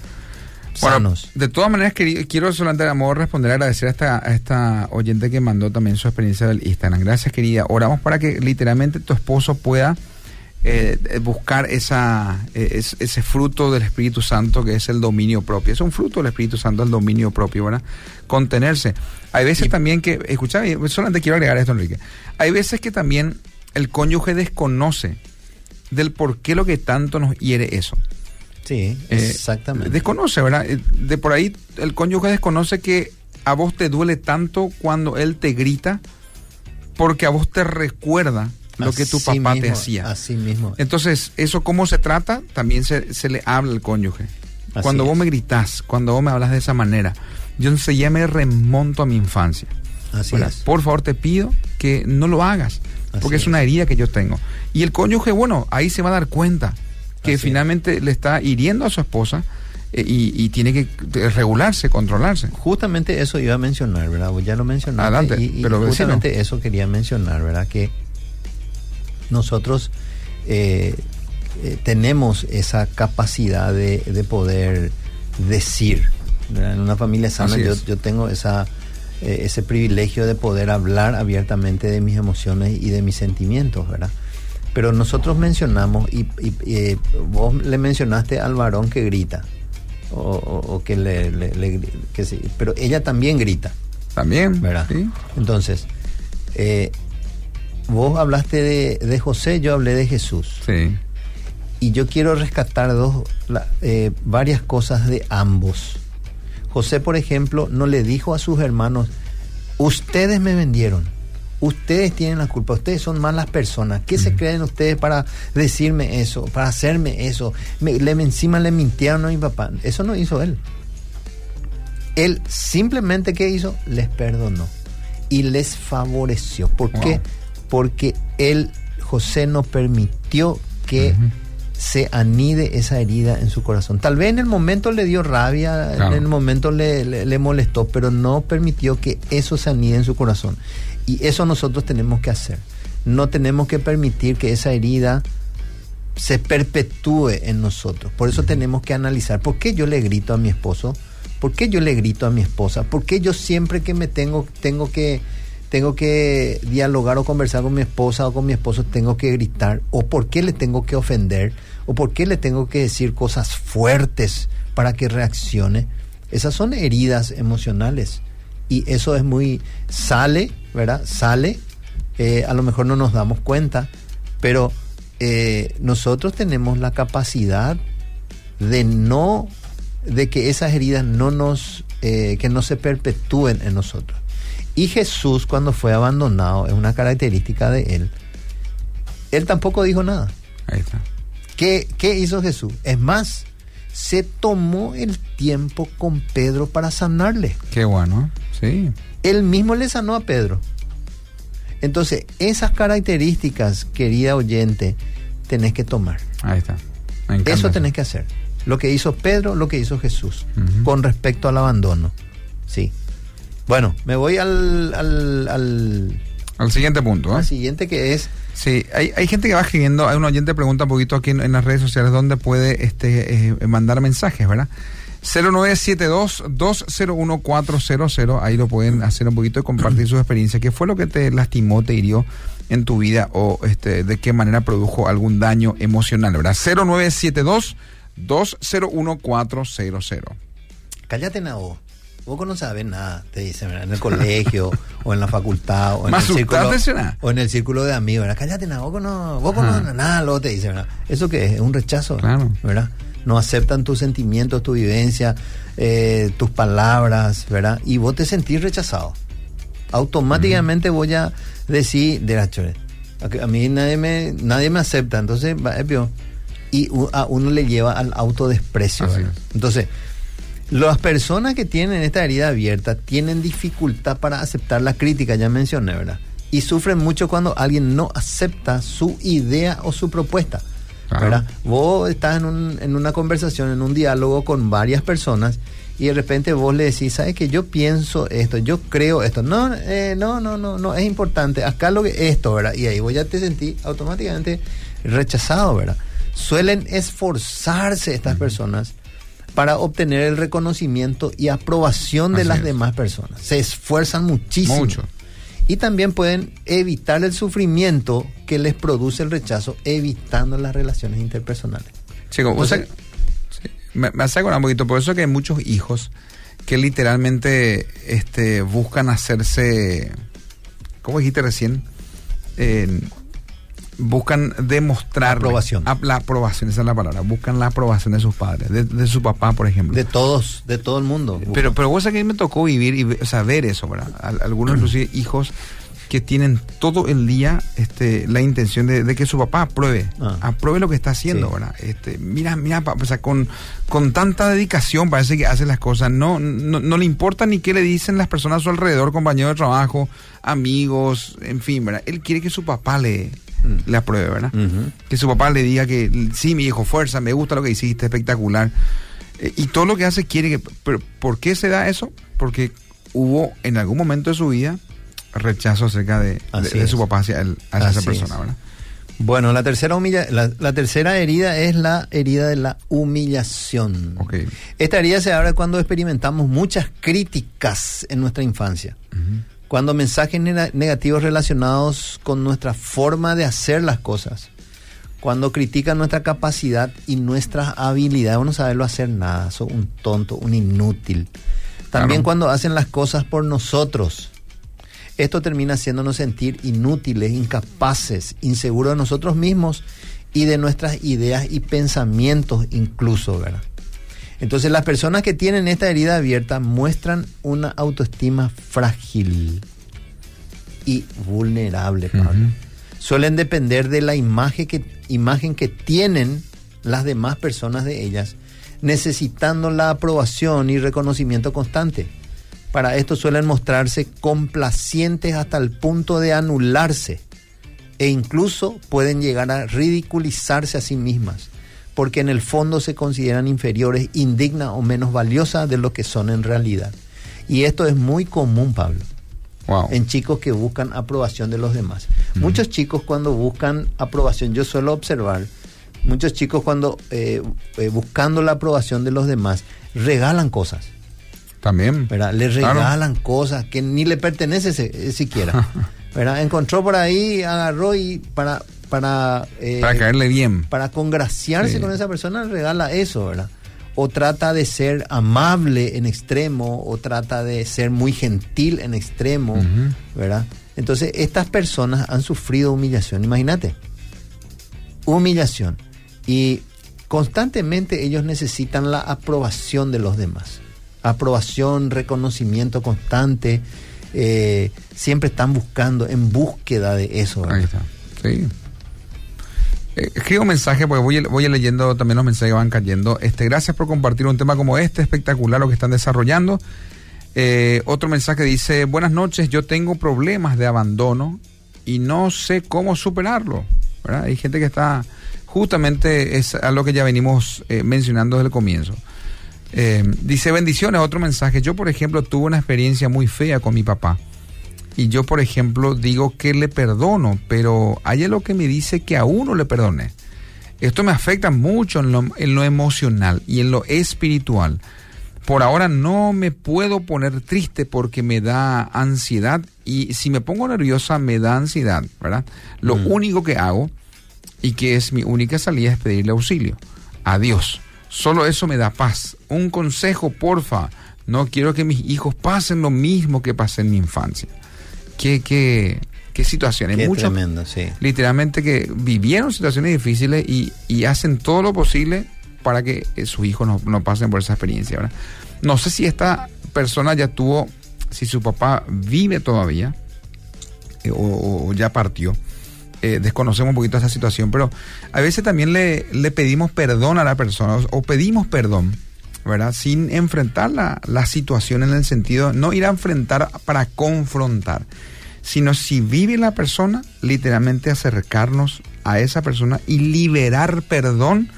Bueno, Sanos. de todas maneras, queri- quiero solamente a modo de responder, agradecer a esta, a esta oyente que mandó también su experiencia del Instagram. Gracias, querida. Oramos para que literalmente tu esposo pueda eh, eh, buscar esa, eh, es- ese fruto del Espíritu Santo que es el dominio propio. Es un fruto del Espíritu Santo, el dominio propio, ¿verdad? Contenerse. Hay veces también que, escucha, eh, solamente quiero agregar esto, Enrique. Hay veces que también el cónyuge desconoce del por qué lo que tanto nos hiere eso. Sí, Eh, exactamente. Desconoce, ¿verdad? Eh, De por ahí el cónyuge desconoce que a vos te duele tanto cuando él te grita porque a vos te recuerda lo que tu papá te hacía. Así mismo. Entonces, ¿eso cómo se trata? También se, se le habla al cónyuge. Así cuando vos me gritás, cuando vos me hablas de esa manera, yo enseguida ya me remonto a mi infancia. Así es. Por favor, te pido que no lo hagas, Así porque es, es. una herida que yo tengo. Y el cónyuge, bueno, ahí se va a dar cuenta que Así finalmente le está hiriendo a su esposa eh, y, y tiene que regularse, controlarse. Justamente eso iba a mencionar, ¿verdad? Vos ya lo mencionaste. Adelante, y, y pero vecino. justamente eso quería mencionar, ¿verdad? Que nosotros eh, eh, tenemos esa capacidad de, de poder decir. ¿verdad? En una familia sana yo, yo tengo esa, eh, ese privilegio de poder hablar abiertamente de mis emociones y de mis sentimientos, ¿verdad? Pero nosotros mencionamos, y, y- y, eh, vos le mencionaste al varón que grita, o, o- o que le, le- que sí, pero ella también grita, También, ¿verdad? ¿sí? Entonces, eh, vos hablaste de, de José, yo hablé de Jesús. Sí. Y yo quiero rescatar dos, la- eh, varias cosas de ambos. José, por ejemplo, no le dijo a sus hermanos, ustedes me vendieron, ustedes tienen la culpa, ustedes son malas personas, ¿qué se creen ustedes para decirme eso, para hacerme eso? Me- le, encima le mintieron a mi papá. Eso no hizo él. Él simplemente, ¿qué hizo? Les perdonó y les favoreció. ¿Por Wow. qué? Porque él, José, no permitió que se anide esa herida en su corazón. Tal vez en el momento le dio rabia, Claro. en el momento le, le- le molestó, pero no permitió que eso se anide en su corazón. Y eso nosotros tenemos que hacer. No tenemos que permitir que esa herida se perpetúe en nosotros. Por eso tenemos que analizar por qué yo le grito a mi esposo, por qué yo le grito a mi esposa, por qué yo siempre que me tengo tengo que tengo que dialogar o conversar con mi esposa o con mi esposo tengo que gritar o por qué le tengo que ofender o por qué le tengo que decir cosas fuertes para que reaccione. Esas son heridas emocionales y eso es muy sale, ¿verdad? Sale eh, a lo mejor no nos damos cuenta, pero eh, nosotros tenemos la capacidad de no, de que esas heridas no nos, eh, que no se perpetúen en nosotros. Y Jesús cuando fue abandonado, es una característica de él, él tampoco dijo nada. Ahí está. ¿Qué, qué hizo Jesús? Es más, se tomó el tiempo con Pedro para sanarle. Qué bueno. Sí. Él mismo le sanó a Pedro. Entonces, esas características, querida oyente, tenés que tomar. Ahí está. Eso tenés que hacer. Lo que hizo Pedro, lo que hizo Jesús, con respecto al abandono. Sí. Bueno, me voy al, al, al- Al siguiente punto. ¿eh? al siguiente que es Sí, hay, hay gente que va escribiendo, hay un oyente que pregunta un poquito aquí en, en las redes sociales dónde puede este, eh, mandar mensajes, ¿verdad? 0972-201-400, ahí lo pueden hacer un poquito y compartir su experiencia. ¿Qué fue lo que te lastimó, te hirió en tu vida o este, de qué manera produjo algún daño emocional, ¿verdad? 0972-201-400. Cállate, Nao. Vos no sabes nada, te dicen, ¿verdad? En el colegio, o en la facultad, o en, el círculo, o en el círculo de amigos, ¿verdad? Cállate, Nao, vos no, vos no nada, luego te dicen, ¿verdad? ¿Eso qué es? Es un rechazo, Claro. ¿verdad? No aceptan tus sentimientos, tu vivencia, eh, tus palabras, ¿verdad? Y vos te sentís rechazado. Automáticamente voy a decir, de la chore, a mí nadie me, nadie me acepta, entonces, va, es vio. Y a uno le lleva al autodesprecio. Entonces, las personas que tienen esta herida abierta tienen dificultad para aceptar la crítica, ya mencioné, ¿verdad? Y sufren mucho cuando alguien no acepta su idea o su propuesta, Claro. ¿verdad? Vos estás en, un- en una conversación, en un diálogo con varias personas y de repente vos le decís, ¿sabes que Yo pienso esto, yo creo esto. No, eh, no, no, no, no, es importante. Acá lo que esto, ¿verdad? Y ahí vos ya te sentís automáticamente rechazado, ¿verdad? Suelen esforzarse estas personas para obtener el reconocimiento y aprobación de Así las es. demás personas. Se esfuerzan muchísimo. Mucho. Y también pueden evitar el sufrimiento que les produce el rechazo, evitando las relaciones interpersonales. Chico, Entonces- sabés- sí, me, me hace acordar un poquito, por eso que hay muchos hijos que literalmente este, buscan hacerse, ¿cómo dijiste recién? Eh, buscan demostrar Aprobación. la aprobación, esa es la palabra. Buscan la aprobación de sus padres, de, de su papá, por ejemplo. De todos, de todo el mundo. Pero, pero vos sabés que a mí me tocó vivir y ver eso, ¿verdad? Al- algunos inclusive hijos que tienen todo el día este, la intención de, de que su papá apruebe, Ah. apruebe lo que está haciendo, Sí. ¿verdad? Este, mira, mira, o sea, con, con tanta dedicación parece que hace las cosas, no, no, no le importa ni qué le dicen las personas a su alrededor, compañeros de trabajo, amigos, en fin, ¿verdad? Él quiere que su papá le, Mm. le apruebe, ¿verdad? Que su papá le diga que sí, mi hijo, fuerza, me gusta lo que hiciste, espectacular. Eh, y todo lo que hace quiere que... Pero, ¿Por qué se da eso? Porque hubo en algún momento de su vida rechazo acerca de, de- su papá hacia, él- hacia esa persona, es. ¿verdad? Bueno, la tercera, humilla la, la tercera herida es la herida de la humillación. Ok. Esta herida se abre cuando experimentamos muchas críticas en nuestra infancia. Cuando mensajes nega- negativos relacionados con nuestra forma de hacer las cosas. Cuando critican nuestra capacidad y nuestras habilidades. Uno saberlo hacer nada. Sos un tonto, un inútil. También Claro. cuando hacen las cosas por nosotros. Esto termina haciéndonos sentir inútiles, incapaces, inseguros de nosotros mismos y de nuestras ideas y pensamientos incluso, ¿verdad? Entonces las personas que tienen esta herida abierta muestran una autoestima frágil y vulnerable, Pablo. Suelen depender de la imagen que, imagen que tienen las demás personas de ellas, necesitando la aprobación y reconocimiento constante. Para esto suelen mostrarse complacientes hasta el punto de anularse e incluso pueden llegar a ridiculizarse a sí mismas, porque en el fondo se consideran inferiores, indignas o menos valiosas de lo que son en realidad. Y esto es muy común, Pablo, Wow. en chicos que buscan aprobación de los demás. Muchos chicos cuando buscan aprobación, yo suelo observar, muchos chicos cuando eh, eh, buscando la aprobación de los demás, regalan cosas. También. ¿verdad? Le Claro. regalan cosas que ni le pertenece se- eh, siquiera. ¿verdad? Encontró por ahí, agarró y para para eh, Para caerle bien. para congraciarse Sí. con esa persona regala eso, ¿verdad? O trata de ser amable en extremo, o trata de ser muy gentil en extremo. ¿verdad? Entonces, estas personas han sufrido humillación, imagínate. Humillación. Y constantemente ellos necesitan la aprobación de los demás. Aprobación, reconocimiento constante. eh, siempre están buscando, en búsqueda de eso. ¿verdad? Ahí está. Sí. Eh, escribo mensaje porque voy, leyendo también los mensajes que van cayendo. Este, gracias por compartir un tema como este, espectacular lo que están desarrollando. Eh, otro mensaje dice, buenas noches, yo tengo problemas de abandono y no sé cómo superarlo. Hay gente que está, justamente es a lo que ya venimos eh, mencionando desde el comienzo. Eh, dice bendiciones, otro mensaje. Yo, por ejemplo, tuve una experiencia muy fea con mi papá. Y yo, por ejemplo, digo que le perdono, pero hay algo que me dice que aún no le perdone. Esto me afecta mucho en lo, en lo emocional y en lo espiritual. Por ahora no me puedo poner triste porque me da ansiedad y si me pongo nerviosa me da ansiedad, ¿verdad? Lo único que hago y que es mi única salida es pedirle auxilio. Adiós. Solo eso me da paz. Un consejo, porfa. No quiero que mis hijos pasen lo mismo que pasé en mi infancia. Qué, qué, qué situaciones. Qué Muchos, tremendo, sí. literalmente que vivieron situaciones difíciles y, y hacen todo lo posible para que eh, sus hijos no, no pasen por esa experiencia. ¿verdad? No sé si esta persona ya tuvo, si su papá vive todavía eh, o, o ya partió. Eh, desconocemos un poquito esa situación, pero a veces también le, le pedimos perdón a la persona o, o pedimos perdón, ¿verdad? Sin enfrentar la, la situación en el sentido, no ir a enfrentar para confrontar, sino si vive la persona, literalmente acercarnos a esa persona y liberar perdón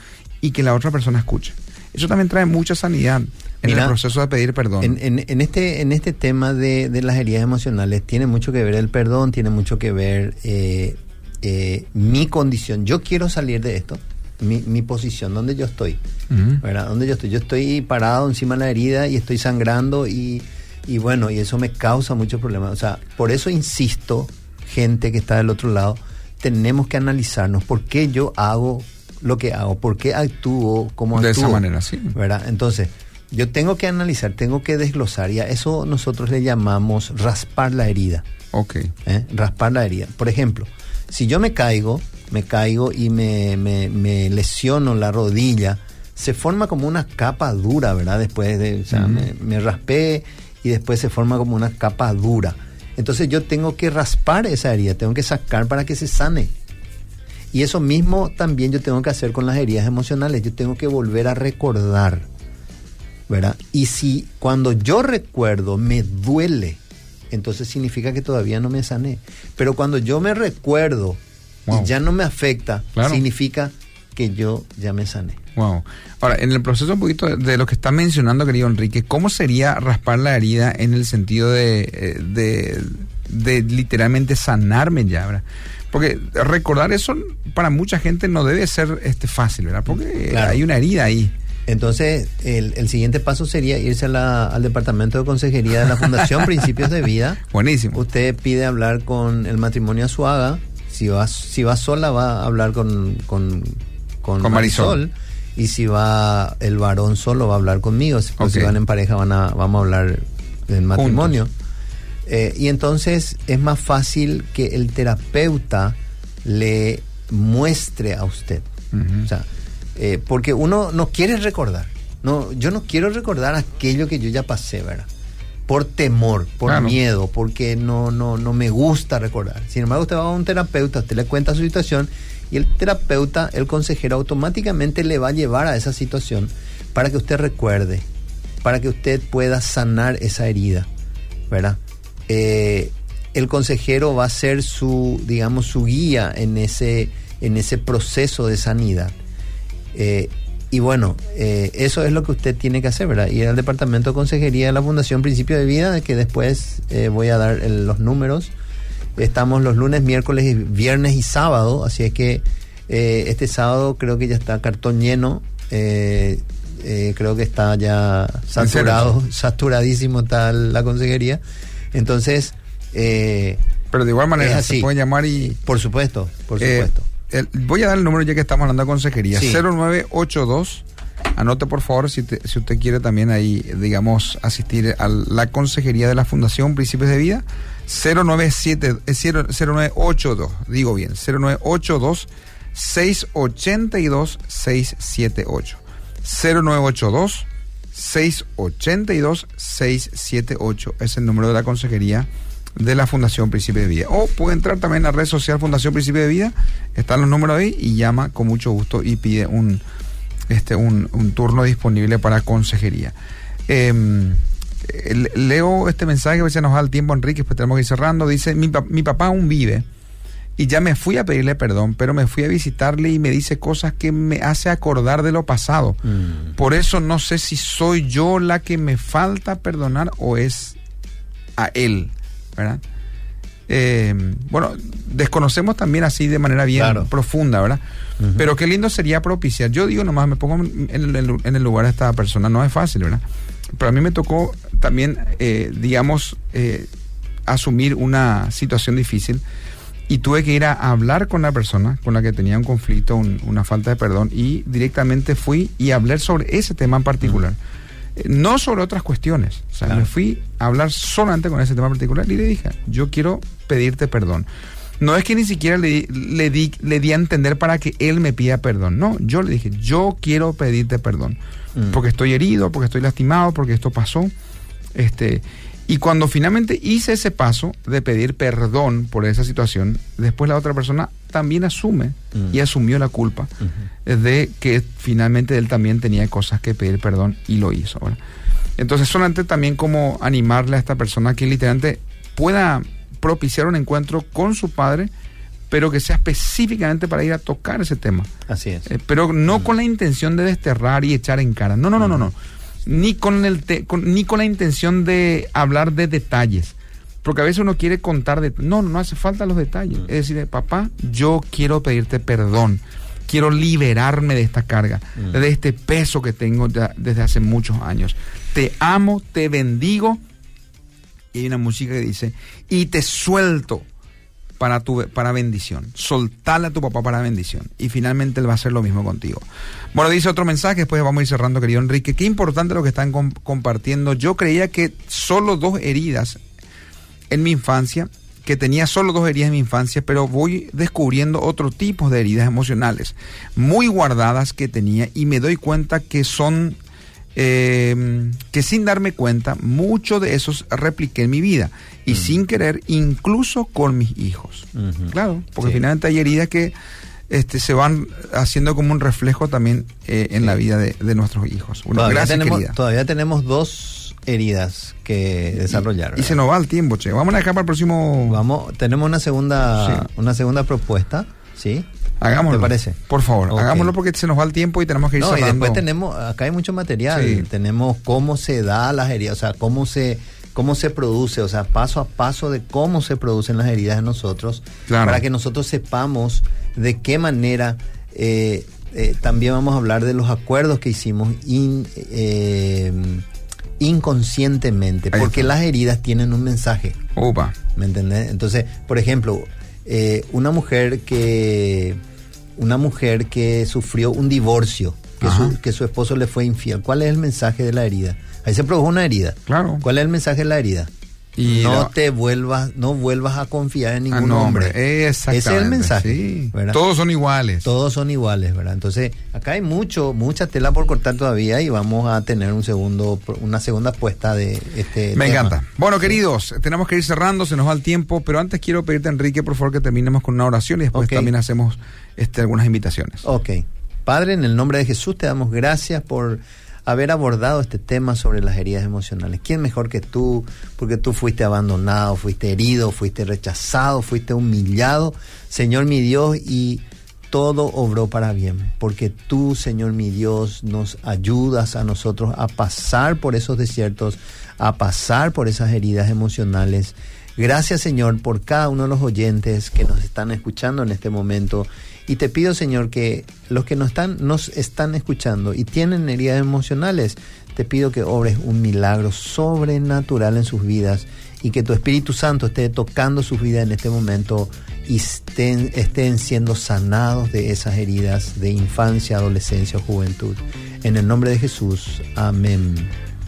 y que la otra persona escuche. Eso también trae mucha sanidad en Mira, el proceso de pedir perdón. En, en- en este, en este tema de, de las heridas emocionales tiene mucho que ver el perdón, tiene mucho que ver eh, eh, mi condición. Yo quiero salir de esto, mi, mi posición, donde yo estoy, Ujú. ¿verdad? Donde yo estoy. Yo estoy parado encima de la herida y estoy sangrando y, y bueno, y eso me causa muchos problemas. O sea, por eso insisto, gente que está del otro lado, tenemos que analizarnos por qué yo hago lo que hago, por qué actúo como De actúo. esa manera, sí. ¿verdad? Entonces, yo tengo que analizar, tengo que desglosar y a eso nosotros le llamamos raspar la herida. Ok. ¿eh? Raspar la herida. Por ejemplo, si yo me caigo, me caigo y me, me- me lesiono la rodilla, se forma como una capa dura, ¿verdad? Después de, o sea, me, me raspé y después se forma como una capa dura. Entonces yo tengo que raspar esa herida, tengo que sacar para que se sane. Y eso mismo también yo tengo que hacer con las heridas emocionales, yo tengo que volver a recordar, ¿verdad? Y si cuando yo recuerdo me duele, entonces significa que todavía no me sané. Pero cuando yo me recuerdo Wow. y ya no me afecta, Claro. significa que yo ya me sané. Wow. Ahora, en el proceso un poquito de, lo que está mencionando, querido Enrique, ¿cómo sería raspar la herida en el sentido de, eh, de, de literalmente sanarme ya, ¿verdad? Porque recordar eso para mucha gente no debe ser este fácil, ¿verdad? Porque Claro. hay una herida ahí. Entonces, el, el siguiente paso sería irse a la- al departamento de consejería de la Fundación Principios de Vida. Buenísimo. Usted pide hablar con el matrimonio Azuaga. Si va, si va sola, va a hablar con, con, con Con Marisol. Marisol. Y si va el varón solo, va a hablar conmigo. Si, pues, si van en pareja, van a, vamos a hablar del matrimonio. Eh, y entonces es más fácil que el terapeuta le muestre a usted. O sea, eh, porque uno no quiere recordar. No, yo no quiero recordar aquello que yo ya pasé, ¿verdad? Por temor, por Claro. miedo, porque no, no, no me gusta recordar. Sin embargo, usted va a un terapeuta, usted le cuenta su situación y el terapeuta, el consejero, automáticamente le va a llevar a esa situación para que usted recuerde, para que usted pueda sanar esa herida, ¿verdad? Eh, el consejero va a ser su, digamos, su guía en ese, en ese proceso de sanidad. Eh, y bueno, eh, eso es lo que usted tiene que hacer, ¿verdad? Ir al departamento de consejería de la Fundación Principio de Vida, que después eh, voy a dar el- los números. Estamos los lunes, miércoles, y viernes y sábado, así es que eh, este sábado creo que ya está cartón lleno. eh, eh, creo que está ya saturado, saturadísimo está la consejería. Entonces, eh, Pero de igual manera se puede llamar y... por supuesto, por supuesto. El- voy a dar el número ya que estamos hablando de consejería. Sí. 0982. Anote por favor si, te- si usted quiere también ahí, digamos, asistir a la consejería de la Fundación Principios de Vida. 097, eh, 0- 0982, digo bien, 0982 682 678. 0982 682 678 es el número de la consejería de la Fundación Principio de Vida. O puede entrar también a la red social Fundación Principio de Vida, están los números ahí y llama con mucho gusto y pide un, este, un, un turno disponible para consejería. Em, eh, leo este mensaje, a si nos da el tiempo, Enrique, pues tenemos que ir cerrando. Dice, mi, mi papá aún vive y ya me fui a pedirle perdón, pero me fui a visitarle y me dice cosas que me hace acordar de lo pasado. Mm. Por eso no sé si soy yo la que me falta perdonar o es a él, ¿verdad? Eh, bueno, desconocemos también así de manera bien Claro. profunda, ¿verdad? Pero qué lindo sería propiciar. Yo digo nomás, me pongo en el, en el lugar de esta persona, no es fácil, ¿verdad? Pero a mí me tocó también, eh, digamos, eh, asumir una situación difícil y tuve que ir a hablar con la persona con la que tenía un conflicto, un- una falta de perdón y directamente fui y hablé sobre ese tema en particular. No sobre otras cuestiones. O sea, Claro. me fui a hablar solamente con ese tema particular y le dije, yo quiero pedirte perdón. No es que ni siquiera le, di- le, di, le di a entender para que él me pida perdón. No, yo le dije, yo quiero pedirte perdón. Mm. Porque estoy herido, porque estoy lastimado, porque esto pasó. Este, y cuando finalmente hice ese paso de pedir perdón por esa situación, después la otra persona también asume Mm. y asumió la culpa de que finalmente él también tenía cosas que pedir perdón y lo hizo. ¿verdad? Entonces, solamente también como animarle a esta persona que literalmente pueda propiciar un encuentro con su padre, pero que sea específicamente para ir a tocar ese tema. Así es. Eh, pero no con la intención de desterrar y echar en cara. No, no, no, no, no. Ni con el te- con- ni con la intención de hablar de detalles. Porque a veces uno quiere contar de no, no hace falta los detalles. Es decir, papá, yo quiero pedirte perdón. Quiero liberarme de esta carga, de este peso que tengo ya desde hace muchos años. Te amo, te bendigo. Y hay una música que dice, y te suelto para tu para bendición. Soltarle a tu papá para bendición. Y finalmente él va a hacer lo mismo contigo. Bueno, dice otro mensaje, después vamos a ir cerrando, querido Enrique. Qué importante lo que están com- compartiendo. Yo creía que solo dos heridas en mi infancia, que tenía solo dos heridas en mi infancia, pero voy descubriendo otro tipo de heridas emocionales, muy guardadas que tenía, y me doy cuenta que son eh, que sin darme cuenta, mucho de esos repliqué en mi vida y sin querer, incluso con mis hijos. Claro, porque Sí. finalmente hay heridas que este, se van haciendo como un reflejo también eh, en la vida de, de nuestros hijos. Bueno, todavía, gracias, tenemos, querida. todavía tenemos dos heridas que desarrollar. Y se nos va el tiempo, che. Vamos a dejar para el próximo. Vamos, tenemos una segunda, Sí. una segunda propuesta, ¿sí? Hagámoslo. ¿Te parece? Por favor, hagámoslo porque se nos va el tiempo y tenemos que ir No, y después tenemos, acá hay mucho material, Sí. tenemos cómo se da las heridas, o sea, cómo se, cómo se produce, o sea, paso a paso de cómo se producen las heridas en nosotros, Claro. para que nosotros sepamos de qué manera, eh, eh, también vamos a hablar de los acuerdos que hicimos in- eh, inconscientemente, porque las heridas tienen un mensaje. Opa. ¿Me entendés? Entonces, por ejemplo, una mujer que una mujer que sufrió un divorcio, que su, que su esposo le fue infiel, ¿cuál es el mensaje de la herida? Ahí se produjo una herida. Claro. ¿Cuál es el mensaje de la herida? Y no la- te vuelvas, no vuelvas a confiar en Ah, ningún hombre. hombre. Exactamente. Ese es el mensaje. sí. Todos son iguales. Todos son iguales, ¿verdad? Entonces, acá hay mucho, mucha tela por cortar todavía y vamos a tener un segundo, una segunda puesta de este Me tema. encanta. Bueno, queridos, tenemos que ir cerrando, se nos va el tiempo, pero antes quiero pedirte, Enrique, por favor, que terminemos con una oración y después también hacemos este, algunas invitaciones. Ok. Padre, en el nombre de Jesús te damos gracias por haber abordado este tema sobre las heridas emocionales. ¿Quién mejor que tú? Porque tú fuiste abandonado, fuiste herido, fuiste rechazado, fuiste humillado, Señor mi Dios, y todo obró para bien, porque tú, Señor mi Dios, nos ayudas a nosotros a pasar por esos desiertos, a pasar por esas heridas emocionales. Gracias, Señor, por cada uno de los oyentes que nos están escuchando en este momento. Y te pido, Señor, que los que nos están, nos están escuchando y tienen heridas emocionales, te pido que obres un milagro sobrenatural en sus vidas y que tu Espíritu Santo esté tocando sus vidas en este momento y estén, estén siendo sanados de esas heridas de infancia, adolescencia o juventud. En el nombre de Jesús, amén.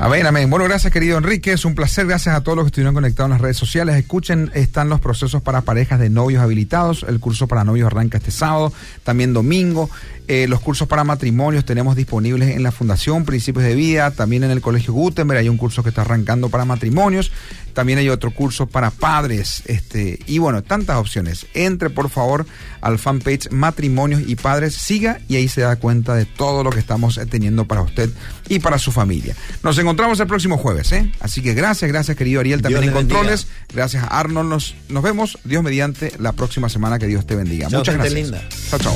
Amén, amén. Bueno, gracias querido Enrique, es un placer, gracias a todos los que estuvieron conectados en las redes sociales. Escuchen, están los procesos para parejas de novios habilitados, el curso para novios arranca este sábado, también domingo. Eh, los cursos para matrimonios tenemos disponibles en la Fundación Principios de Vida, también en el Colegio Gutenberg hay un curso que está arrancando para matrimonios, también hay otro curso para padres, este, y bueno, tantas opciones. Entre por favor al fanpage Matrimonios y Padres, siga y ahí se da cuenta de todo lo que estamos eh, teniendo para usted y para su familia. Nos encontramos el próximo jueves, ¿eh? Así que gracias, gracias querido Ariel también Dios en le controles. Gracias a Arnold. Nos, nos vemos, Dios mediante, la próxima semana. Que Dios te bendiga. Chao, Muchas gracias. linda. Chao, chao.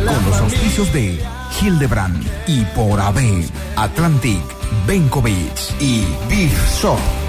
Con los auspicios de Hildebrand y por AB, Atlantic, Benkovic y Big Shop.